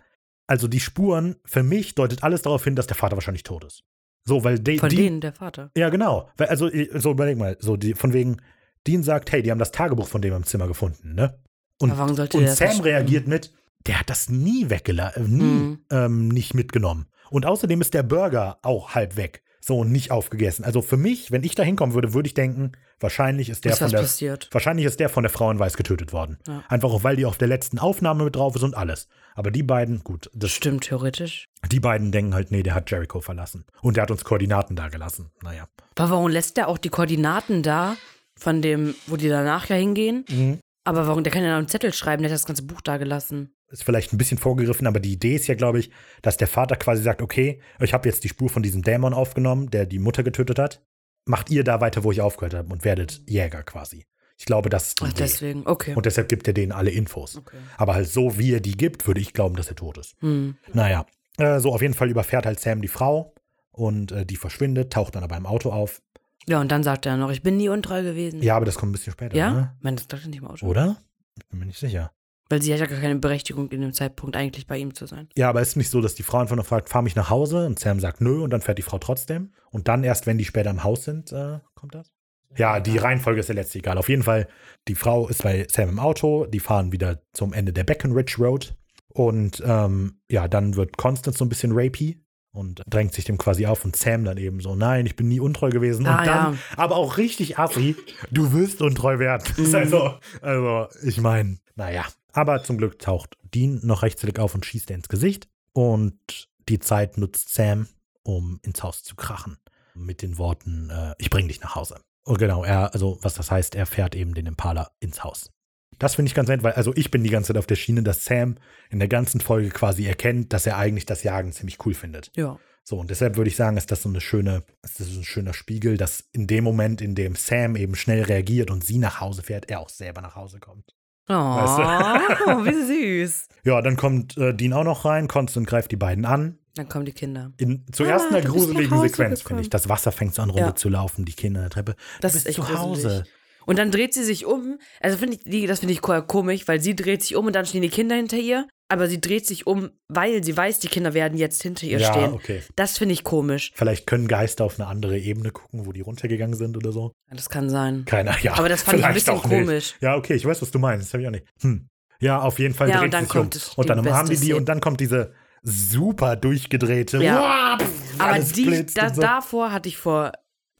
Also die Spuren, für mich deutet alles darauf hin, dass der Vater wahrscheinlich tot ist. So, weil de, Von die, denen der Vater. Ja, genau. Weil, also, so überleg mal, so die, von wegen, Dean sagt, hey, die haben das Tagebuch von dem im Zimmer gefunden, ne? Und, und Sam reagiert mit, der hat das nie weggelassen, nie Mhm. ähm, nicht mitgenommen. Und außerdem ist der Burger auch halb weg. So nicht aufgegessen. Also für mich, wenn ich da hinkommen würde, würde ich denken, wahrscheinlich ist der Ist von der passiert? wahrscheinlich ist der von der Frau in Weiß getötet worden. Ja. Einfach auch, weil die auf der letzten Aufnahme mit drauf ist und alles. Aber die beiden, gut, das Stimmt, theoretisch. die beiden denken halt, nee, der hat Jericho verlassen. Und der hat uns Koordinaten da gelassen. Naja. Aber warum lässt der auch die Koordinaten da, von dem, wo die danach ja hingehen? Mhm. Aber warum, der kann ja noch einen Zettel schreiben, der hat das ganze Buch da gelassen. Ist vielleicht ein bisschen vorgegriffen, aber die Idee ist ja, glaube ich, dass der Vater quasi sagt, okay, ich habe jetzt die Spur von diesem Dämon aufgenommen, der die Mutter getötet hat. Macht ihr da weiter, wo ich aufgehört habe und werdet Jäger quasi. Ich glaube, das ist die Ach, Idee. deswegen, okay. Und deshalb gibt er denen alle Infos. okay. Aber halt so, wie er die gibt, würde ich glauben, dass er tot ist. Hm. Naja, äh, so auf jeden Fall überfährt halt Sam die Frau und äh, die verschwindet, taucht dann aber im Auto auf. Ja, und dann sagt er noch, ich bin nie untreu gewesen. Ja, aber das kommt ein bisschen später, Ja? ne? Meine, das sagt er nicht im Auto. Oder? Ich bin mir nicht sicher. Weil sie hat ja gar keine Berechtigung in dem Zeitpunkt eigentlich bei ihm zu sein. Ja, aber es ist nicht so, dass die Frau einfach nur fragt, fahr mich nach Hause und Sam sagt nö und dann fährt die Frau trotzdem. Und dann erst, wenn die später im Haus sind, äh, kommt das? Ja, die Reihenfolge ist ja letztlich egal. Auf jeden Fall, die Frau ist bei Sam im Auto, die fahren wieder zum Ende der Breckenridge Road. Und ähm, ja, dann wird Constance so ein bisschen rapey und drängt sich dem quasi auf und Sam dann eben so, nein, ich bin nie untreu gewesen. Ah, und dann, ja. aber auch richtig assi, du wirst untreu werden. [laughs] Mhm. Also, also, ich meine, naja. Aber zum Glück taucht Dean noch rechtzeitig auf und schießt ihr ins Gesicht. Und die Zeit nutzt Sam, um ins Haus zu krachen. Mit den Worten, äh, ich bring dich nach Hause. Und genau, er, also was das heißt, er fährt eben den Impala ins Haus. Das finde ich ganz nett, weil also ich bin die ganze Zeit auf der Schiene, dass Sam in der ganzen Folge quasi erkennt, dass er eigentlich das Jagen ziemlich cool findet. Ja. So, und deshalb würde ich sagen, ist das so eine schöne, ist das so ein schöner Spiegel, dass in dem Moment, in dem Sam eben schnell reagiert und sie nach Hause fährt, er auch selber nach Hause kommt. Oh, Weißt [laughs] wie süß. Ja, dann kommt äh, Dean auch noch rein, Constant greift die beiden an. Dann kommen die Kinder. In, zuerst Ah, in du nach gruseligen Sequenz, finde ich. Das Wasser fängt so an runter Ja. zu laufen, die Kinder in der Treppe. Das du ist echt zu Hause. gruselig. Und dann dreht sie sich um. Also finde ich, das finde ich ko- komisch, weil sie dreht sich um und dann stehen die Kinder hinter ihr. Aber sie dreht sich um, weil sie weiß, die Kinder werden jetzt hinter ihr Ja, stehen. okay. Das finde ich komisch. Vielleicht können Geister auf eine andere Ebene gucken, wo die runtergegangen sind oder so. Ja, Das kann sein. Keiner, ja. Aber das fand ich ein bisschen auch nicht. komisch. Ja, okay, ich weiß, was du meinst. Das habe ich auch nicht. Hm. Ja, auf jeden Fall Ja, dreht und dann sie sich um. kommt es- Und dann umarmen die die und dann kommt diese super durchgedrehte. Ja. Uah, pff, Aber die, da, so. davor hatte ich vor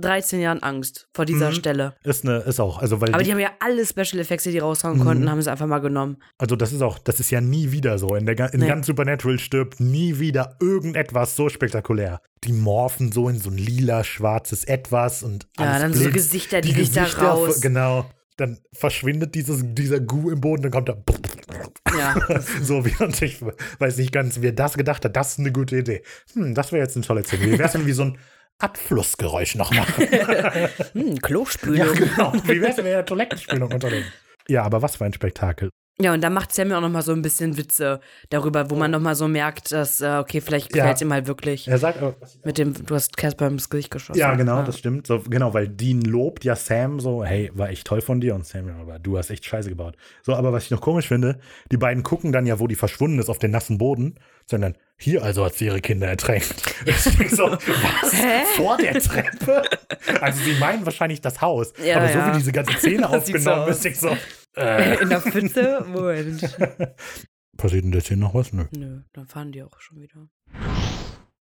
13 Jahren Angst, vor dieser Mhm. Stelle. Ist, eine, ist auch, also weil Aber die, die haben ja alle Special Effects, die die raushauen Mhm. konnten, haben sie einfach mal genommen. also das ist auch, das ist ja nie wieder so. In, der, in Nee. ganz Supernatural stirbt nie wieder irgendetwas so spektakulär. Die morphen so in so ein lila, schwarzes Etwas und Ja, alles dann so blitzt. Gesichter, die Gesichter raus. Genau. Dann verschwindet dieses, dieser Gu im Boden, dann kommt er. Ja. [laughs] So wie und ich weiß nicht ganz, wer das gedacht hat, das ist eine gute Idee. Hm, das wäre jetzt eine tolle Szene. Wie wäre es denn wie so ein Abflussgeräusch noch machen? [laughs] Hm, ja, Klospülung. genau. Wie wäre es, wir eine Toilettenspülung unternehmen? Ja, aber was für ein Spektakel. Ja, und dann macht Sam ja auch noch mal so ein bisschen Witze darüber, wo man noch mal so merkt, dass, äh, okay, vielleicht Ja. gefällt es ihm halt wirklich. Er sagt, aber, Mit dem, du hast Casper ins Gesicht geschossen. ja, genau, das stimmt. So, genau, weil Dean lobt ja Sam so, hey, war echt toll von dir. Und Sam, ja, aber du hast echt Scheiße gebaut. So, aber was ich noch komisch finde, die beiden gucken dann ja, wo die verschwunden ist, auf den nassen Boden, sondern hier also hat sie ihre Kinder ertränkt. [laughs] So, was? Hä? Vor der Treppe? Also sie meinen wahrscheinlich das Haus. Ja, aber so ja. wie diese ganze Szene [laughs] aufgenommen ist, ich so, äh, In der Pfütze? Moment. [laughs] passiert denn jetzt hier noch was? Nö. Nö, dann fahren die auch schon wieder.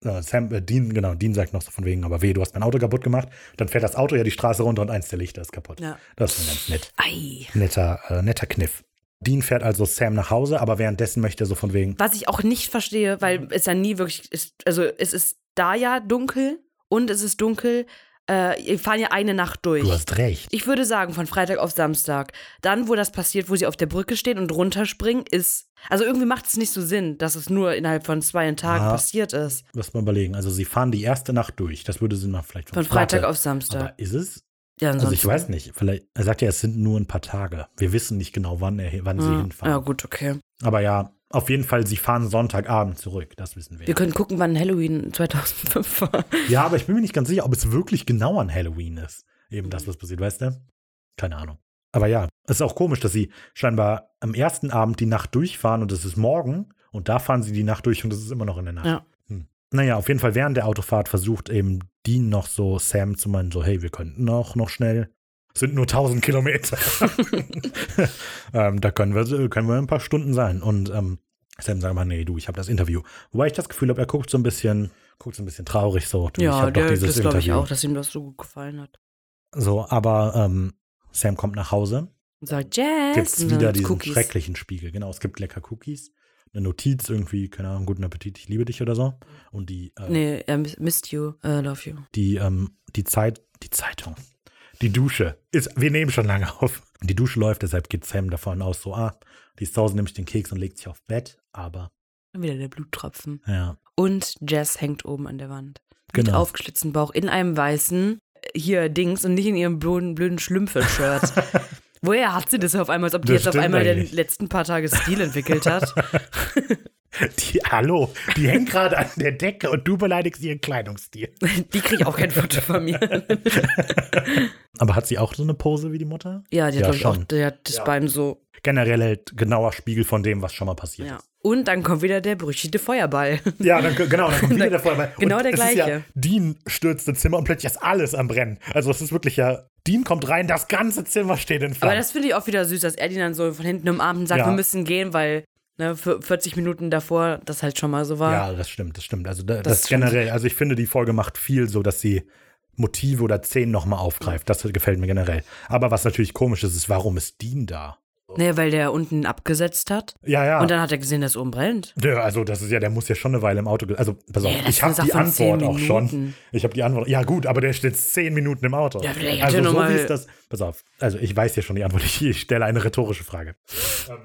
Sam, äh, Dean, genau, Dean sagt noch so von wegen, aber weh, du hast mein Auto kaputt gemacht. Dann fährt das Auto ja die Straße runter und eins der Lichter ist kaputt. Ja. Das ist ganz nett. Ei. Netter, äh, netter Kniff. Dean fährt also Sam nach Hause, aber währenddessen möchte er so von wegen, Was ich auch nicht verstehe, weil es ja nie wirklich ist, also es ist da ja dunkel und es ist dunkel, äh, wir fahren ja eine Nacht durch. Du hast recht. Ich würde sagen, von Freitag auf Samstag. Dann, wo das passiert, wo sie auf der Brücke stehen und runterspringen, ist. Also irgendwie macht es nicht so Sinn, dass es nur innerhalb von zwei Tagen Ah. passiert ist. Lass mal überlegen. Also sie fahren die erste Nacht durch. Das würde Sinn machen, vielleicht. Von Freitag Warte, auf Samstag. Aber ist es? ja, Also ich weiß nicht. Vielleicht, er sagt ja, es sind nur ein paar Tage. Wir wissen nicht genau, wann, er, wann sie Ja, hinfahren. ja, gut, okay. Aber ja, auf jeden Fall, sie fahren Sonntagabend zurück. Das wissen wir. Wir können gucken, wann Halloween 2005 war. ja, aber ich bin mir nicht ganz sicher, ob es wirklich genau an Halloween ist. Eben das, was passiert, weißt du? Keine Ahnung. Aber ja, es ist auch komisch, dass sie scheinbar am ersten Abend die Nacht durchfahren und es ist morgen und da fahren sie die Nacht durch und es ist immer noch in der Nacht. Ja. Hm. Naja, auf jeden Fall während der Autofahrt versucht eben Dean noch so Sam zu meinen, so, hey, wir könnten auch noch schnell. Sind nur 1000 Kilometer. [laughs] ähm, da können wir, können wir ein paar Stunden sein. Und ähm, Sam sagt mal, nee, du, ich habe das Interview. Wobei ich das Gefühl habe, er guckt so ein bisschen, guckt so ein bisschen traurig so. Du, ich Ja, doch der, dieses das glaube ich auch, dass ihm das so gut gefallen hat. So, aber ähm, Sam kommt nach Hause. Und sagt, Jazz. Gibt's wieder diesen Cookies. schrecklichen Spiegel. Genau, es gibt lecker Cookies. Eine Notiz irgendwie, keine Ahnung, guten Appetit, ich liebe dich oder so. Und die, äh, Nee, er miss- missed you, uh, love you. die, ähm, die Zeit, die Zeitung, die Dusche ist, wir nehmen schon lange auf. Die Dusche läuft, deshalb geht Sam davon aus, so, ah, die ist zu Hause, nimmt den Keks und legt sich aufs Bett, aber, Dann wieder der Bluttropfen. ja, Und Jess hängt oben an der Wand. Mit genau. aufgeschlitztem Bauch in einem weißen, äh, hier Dings und nicht in ihrem blöden, blöden Schlümpfe-Shirt. [laughs] Woher hat sie das auf einmal, als ob die Das jetzt auf einmal eigentlich. den letzten paar Tage Stil entwickelt hat? [laughs] Die, hallo, die hängt gerade an der Decke und du beleidigst ihren Kleidungsstil. [laughs] Die kriegt auch kein Foto von mir. [laughs] Aber hat sie auch so eine Pose wie die Mutter? Ja, die hat, Ja, glaube ich, auch schon. die hat das Ja. Bein so. Generell halt genauer Spiegel von dem, was schon mal passiert Ja. ist. Und dann kommt wieder der berüchtigte Feuerball. [laughs] Ja, dann, genau, dann kommt wieder der Feuerball. Genau und der ist ja, gleiche. Dean stürzt ins Zimmer und plötzlich ist alles am Brennen. Also es ist wirklich ja, Dean kommt rein, das ganze Zimmer steht in Aber Flammen. das finde ich auch wieder süß, dass er die dann so von hinten umarmt und sagt, Ja. wir müssen gehen, weil ne, für 40 Minuten davor das halt schon mal so war. ja, das stimmt, das stimmt. Also da, Das das, generell, also ich finde, die Folge macht viel so, dass sie Motive oder Szenen nochmal aufgreift. Das gefällt mir generell. Aber was natürlich komisch ist, ist, warum ist Dean da? Ne, weil der unten abgesetzt hat. Ja, ja. Und dann hat er gesehen, dass oben brennt. Ja, also das ist ja, der muss ja schon eine Weile im Auto. Also pass auf, Ja, ich habe die Antwort auch schon. Ich habe die Antwort. Ja gut, aber der steht zehn Minuten im Auto. Ja, vielleicht also so wie ist das. Pass auf. Also ich weiß ja schon die Antwort. Ich, [laughs] ich stelle eine rhetorische Frage.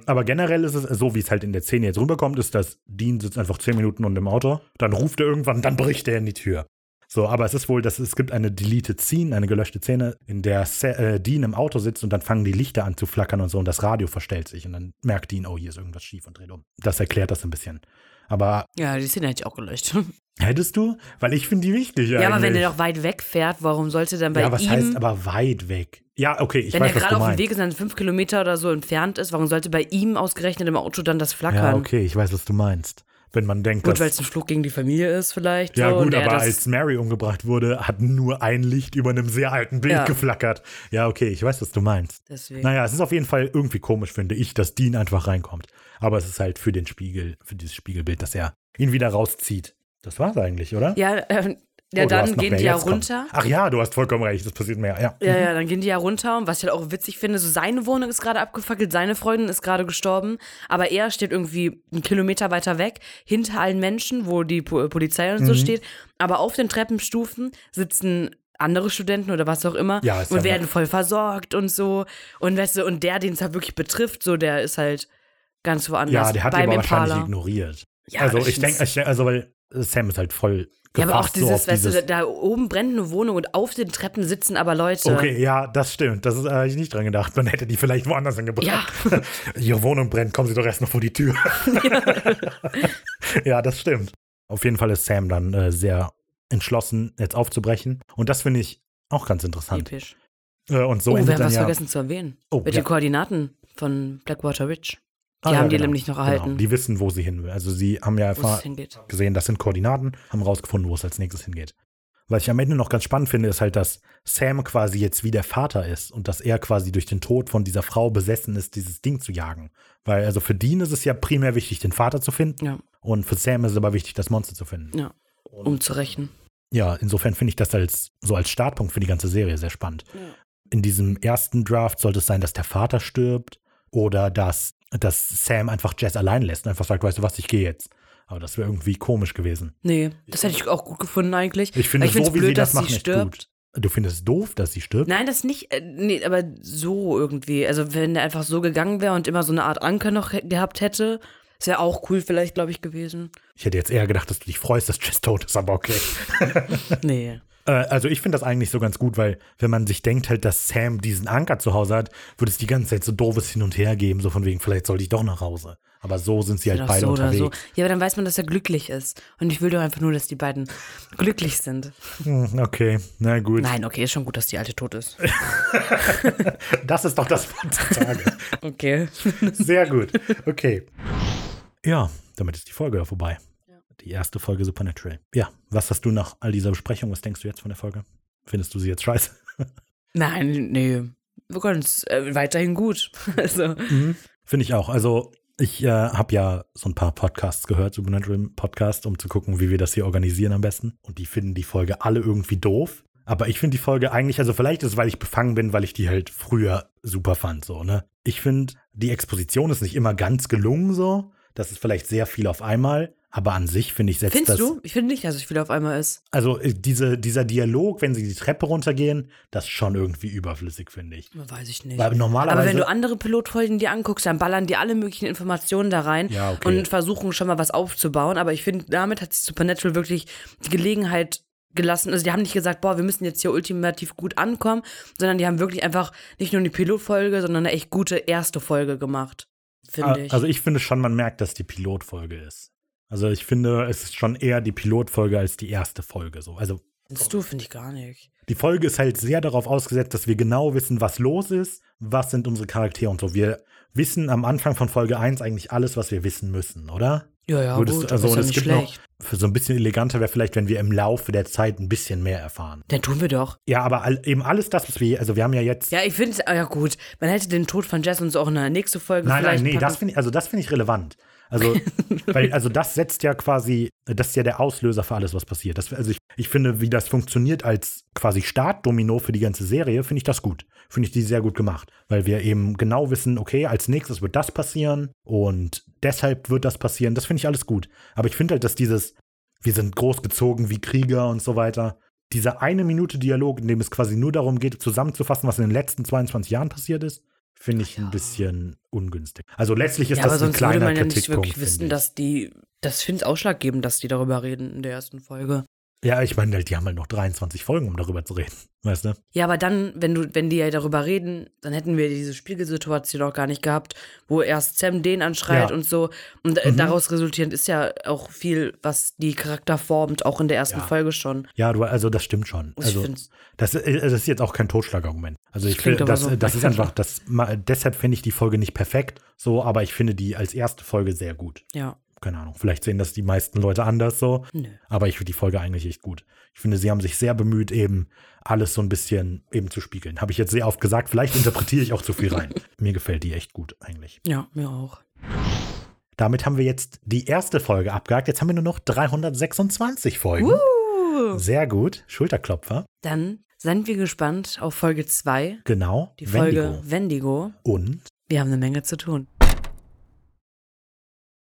aber generell ist es so, wie es halt in der Szene jetzt rüberkommt, ist, dass Dean sitzt einfach zehn Minuten unten im Auto. Dann ruft er irgendwann, dann bricht er in die Tür. So, aber es ist wohl, dass es gibt eine deleted Scene, eine gelöschte Szene, in der äh, Dean im Auto sitzt und dann fangen die Lichter an zu flackern und so und das Radio verstellt sich und dann merkt Dean, oh, hier ist irgendwas schief und dreht um. Das erklärt das ein bisschen. Aber Ja, die Szene hätte ich auch geleuchtet. [laughs] hättest du? Weil ich finde die wichtig Ja, aber wenn eigentlich. er doch weit weg fährt, warum sollte dann bei Ja, was ihm, heißt aber weit weg? Ja, okay, ich wenn weiß, er gerade auf dem. Weg ist, dann fünf Kilometer oder so entfernt ist, warum sollte bei ihm ausgerechnet im Auto dann das Ja, flackern? okay, ich weiß, was du meinst. Wenn man denkt, Gut, weil es ein Fluch gegen die Familie ist vielleicht. Ja, so, gut, er aber als Mary umgebracht wurde, hat nur ein Licht über einem sehr alten Bild Ja. geflackert. Ja, okay, ich weiß, was du meinst. Deswegen. Naja, es ist auf jeden Fall irgendwie komisch, finde ich, dass Dean einfach reinkommt. Aber es ist halt für den Spiegel, für dieses Spiegelbild, dass er ihn wieder rauszieht. Das war's eigentlich, oder? Ja, ähm, ja Oh, dann gehen die ja runter. Ach ja, du hast vollkommen recht, das passiert mehr, ja. Ja, ja, dann gehen die ja runter. Und was ich halt auch witzig finde, so seine Wohnung ist gerade abgefackelt, seine Freundin ist gerade gestorben, aber er steht irgendwie einen Kilometer weiter weg, hinter allen Menschen, wo die Po- Polizei und so Mhm. steht. Aber auf den Treppenstufen sitzen andere Studenten oder was auch immer Ja, und ja werden voll versorgt und so. Und weißt du, und der, den es halt wirklich betrifft, so, der ist halt ganz woanders. Ja, der hat ihn aber wahrscheinlich ignoriert. Ja, also ich denke, also weil Sam ist halt voll Ja, aber auch so dieses, auf weißt dieses du, da, oben brennt eine Wohnung und auf den Treppen sitzen aber Leute. Okay, ja, das stimmt. Das ist, äh, ich nicht dran gedacht. Man hätte die vielleicht woanders hingebracht. Ja. [laughs] Ihre Wohnung brennt, kommen Sie doch erst noch vor die Tür. [laughs] ja, das stimmt. Auf jeden Fall ist Sam dann äh, sehr entschlossen, jetzt aufzubrechen. Und das finde ich auch ganz interessant. Typisch. Äh, und so oh, wir haben was ja. vergessen zu erwähnen. Oh, Mit ja. den Koordinaten von Blackwater Ridge. Die Ah, ja, haben die genau. nämlich noch Genau. erhalten, Die wissen, wo sie hin will. Also sie haben ja einfach gesehen, das sind Koordinaten, haben rausgefunden, wo es als nächstes hingeht. Was ich am Ende noch ganz spannend finde, ist halt, dass Sam quasi jetzt wie der Vater ist und dass er quasi durch den Tod von dieser Frau besessen ist, dieses Ding zu jagen. Weil also für Dean ist es ja primär wichtig, den Vater zu finden Ja, und für Sam ist es aber wichtig, das Monster zu finden. ja. Um zu rächen. Ja, insofern finde ich das als so als Startpunkt für die ganze Serie sehr spannend. In diesem ersten Draft sollte es sein, dass der Vater stirbt oder dass, dass Sam einfach Jess allein lässt und einfach sagt, weißt du was, ich gehe jetzt. Aber das wäre irgendwie komisch gewesen. Nee, das hätte ich auch gut gefunden eigentlich. Ich finde, find's so wie blöd, sie das machen, sie stirbt. gut. Du findest es doof, dass sie stirbt? Nein, das nicht, äh, nee, aber so irgendwie. Also wenn der einfach so gegangen wäre und immer so eine Art Anker noch gehabt hätte, das wäre auch cool vielleicht, glaube ich, gewesen. Ich hätte jetzt eher gedacht, dass du dich freust, dass Jess tot ist, aber okay. [laughs] Nee. Äh, also ich finde das eigentlich so ganz gut, weil wenn man sich denkt halt, dass Sam diesen Anker zu Hause hat, würde es die ganze Zeit so doofes Hin und Her geben, so von wegen, vielleicht sollte ich doch nach Hause. Aber so sind sie halt beide so oder unterwegs. so. Ja, aber dann weiß man, dass er glücklich ist. Und ich will doch einfach nur, dass die beiden glücklich sind. Hm, okay, na gut. Nein, okay, ist schon gut, dass die Alte tot ist. [laughs] Das ist doch das Wort des Tages. Okay. Sehr gut. Okay. Ja, damit ist die Folge ja vorbei. Die erste Folge Supernatural. Ja, was hast du nach all dieser Besprechung? Was denkst du jetzt von der Folge? Findest du sie jetzt scheiße? [laughs] Nein, nee. Wir können es äh, weiterhin gut. [laughs] Also, Finde ich auch. Also, ich äh, habe ja so ein paar Podcasts gehört, Supernatural Podcast, um zu gucken, wie wir das hier organisieren am besten. Und die finden die Folge alle irgendwie doof. Aber ich finde die Folge eigentlich, also vielleicht ist es, weil ich befangen bin, weil ich die halt früher super fand, so, ne? Ich finde, die Exposition ist nicht immer ganz gelungen, so. Das ist vielleicht sehr viel auf einmal. Aber an sich, finde ich, setzt findest das. du? Ich finde nicht, dass es viel auf einmal ist. Also, äh, diese, dieser Dialog, wenn sie die Treppe runtergehen, das ist schon irgendwie überflüssig, finde ich. Weiß ich nicht. Weil normalerweise. Aber wenn du andere Pilotfolgen dir anguckst, dann ballern die alle möglichen Informationen da rein Ja, okay. und versuchen schon mal was aufzubauen. Aber ich finde, damit hat sich Supernatural wirklich die Gelegenheit gelassen. Also die haben nicht gesagt, boah, wir müssen jetzt hier ultimativ gut ankommen, sondern die haben wirklich einfach nicht nur eine Pilotfolge, sondern eine echt gute erste Folge gemacht. Finde ich. Also ich finde schon, man merkt, dass die Pilotfolge ist. Also ich finde, es ist schon eher die Pilotfolge als die erste Folge. So. Also Findest du, finde ich gar nicht. die Folge ist halt sehr darauf ausgesetzt, dass wir genau wissen, was los ist, was sind unsere Charaktere und so. Wir wissen am Anfang von Folge 1 eigentlich alles, was wir wissen müssen, oder? Ja, ja, Würdest gut, also und ist es ja gibt nicht schlecht. noch, für so ein bisschen eleganter wäre vielleicht, wenn wir im Laufe der Zeit ein bisschen mehr erfahren. Dann tun wir doch. Ja, aber all, eben alles das, was wir, also wir haben ja jetzt. Ja, ich finde, ja gut, man hätte den Tod von Jess uns auch in der nächsten Folge Nein, nein, vielleicht nee, das finde ich, also das finde ich relevant. Also, [laughs] weil, also das setzt ja quasi, das ist ja der Auslöser für alles, was passiert. Das, also ich, ich finde, wie das funktioniert als quasi Startdomino für die ganze Serie, finde ich das gut. Finde ich die sehr gut gemacht. Weil wir eben genau wissen, okay, als nächstes wird das passieren und deshalb wird das passieren. Das finde ich alles gut. Aber ich finde halt, dass dieses, wir sind großgezogen wie Krieger und so weiter, dieser eine Minute Dialog, in dem es quasi nur darum geht, zusammenzufassen, was in den letzten 22 Jahren passiert ist, finde ich ein bisschen ungünstig. Also letztlich ist Ja, aber das ein sonst würde kleiner man ja nicht Kritikpunkt. wirklich wissen, dass die. Das finde ich ausschlaggebend, dass die darüber reden in der ersten Folge. Ja, ich meine, die haben halt noch 23 Folgen, um darüber zu reden. [laughs] Weißt du? Ja, aber dann, wenn du, wenn die ja darüber reden, dann hätten wir diese Spiegelsituation auch gar nicht gehabt, wo erst Sam den anschreit Ja. und so. Und äh, Mhm. daraus resultierend ist ja auch viel, was die Charakter formt, auch in der ersten Ja. Folge schon. Ja, du, also das stimmt schon. Also das, äh, das ist jetzt auch kein Totschlagargument. Also ich finde, das, so. das ist einfach, das, deshalb finde ich die Folge nicht perfekt, so, aber ich finde die als erste Folge sehr gut. Ja. Keine Ahnung, vielleicht sehen das die meisten Leute anders so, Nö. aber ich finde die Folge eigentlich echt gut. Ich finde, sie haben sich sehr bemüht, eben alles so ein bisschen eben zu spiegeln. Habe ich jetzt sehr oft gesagt, vielleicht interpretiere ich auch zu viel rein. [laughs] Mir gefällt die echt gut eigentlich. Ja, mir auch. Damit haben wir jetzt die erste Folge abgehakt. Jetzt haben wir nur noch 326 Folgen. Uh. Sehr gut. Schulterklopfer. Dann sind wir gespannt auf Folge 2, Genau. die Folge Wendigo. Wendigo. Und Wir haben eine Menge zu tun.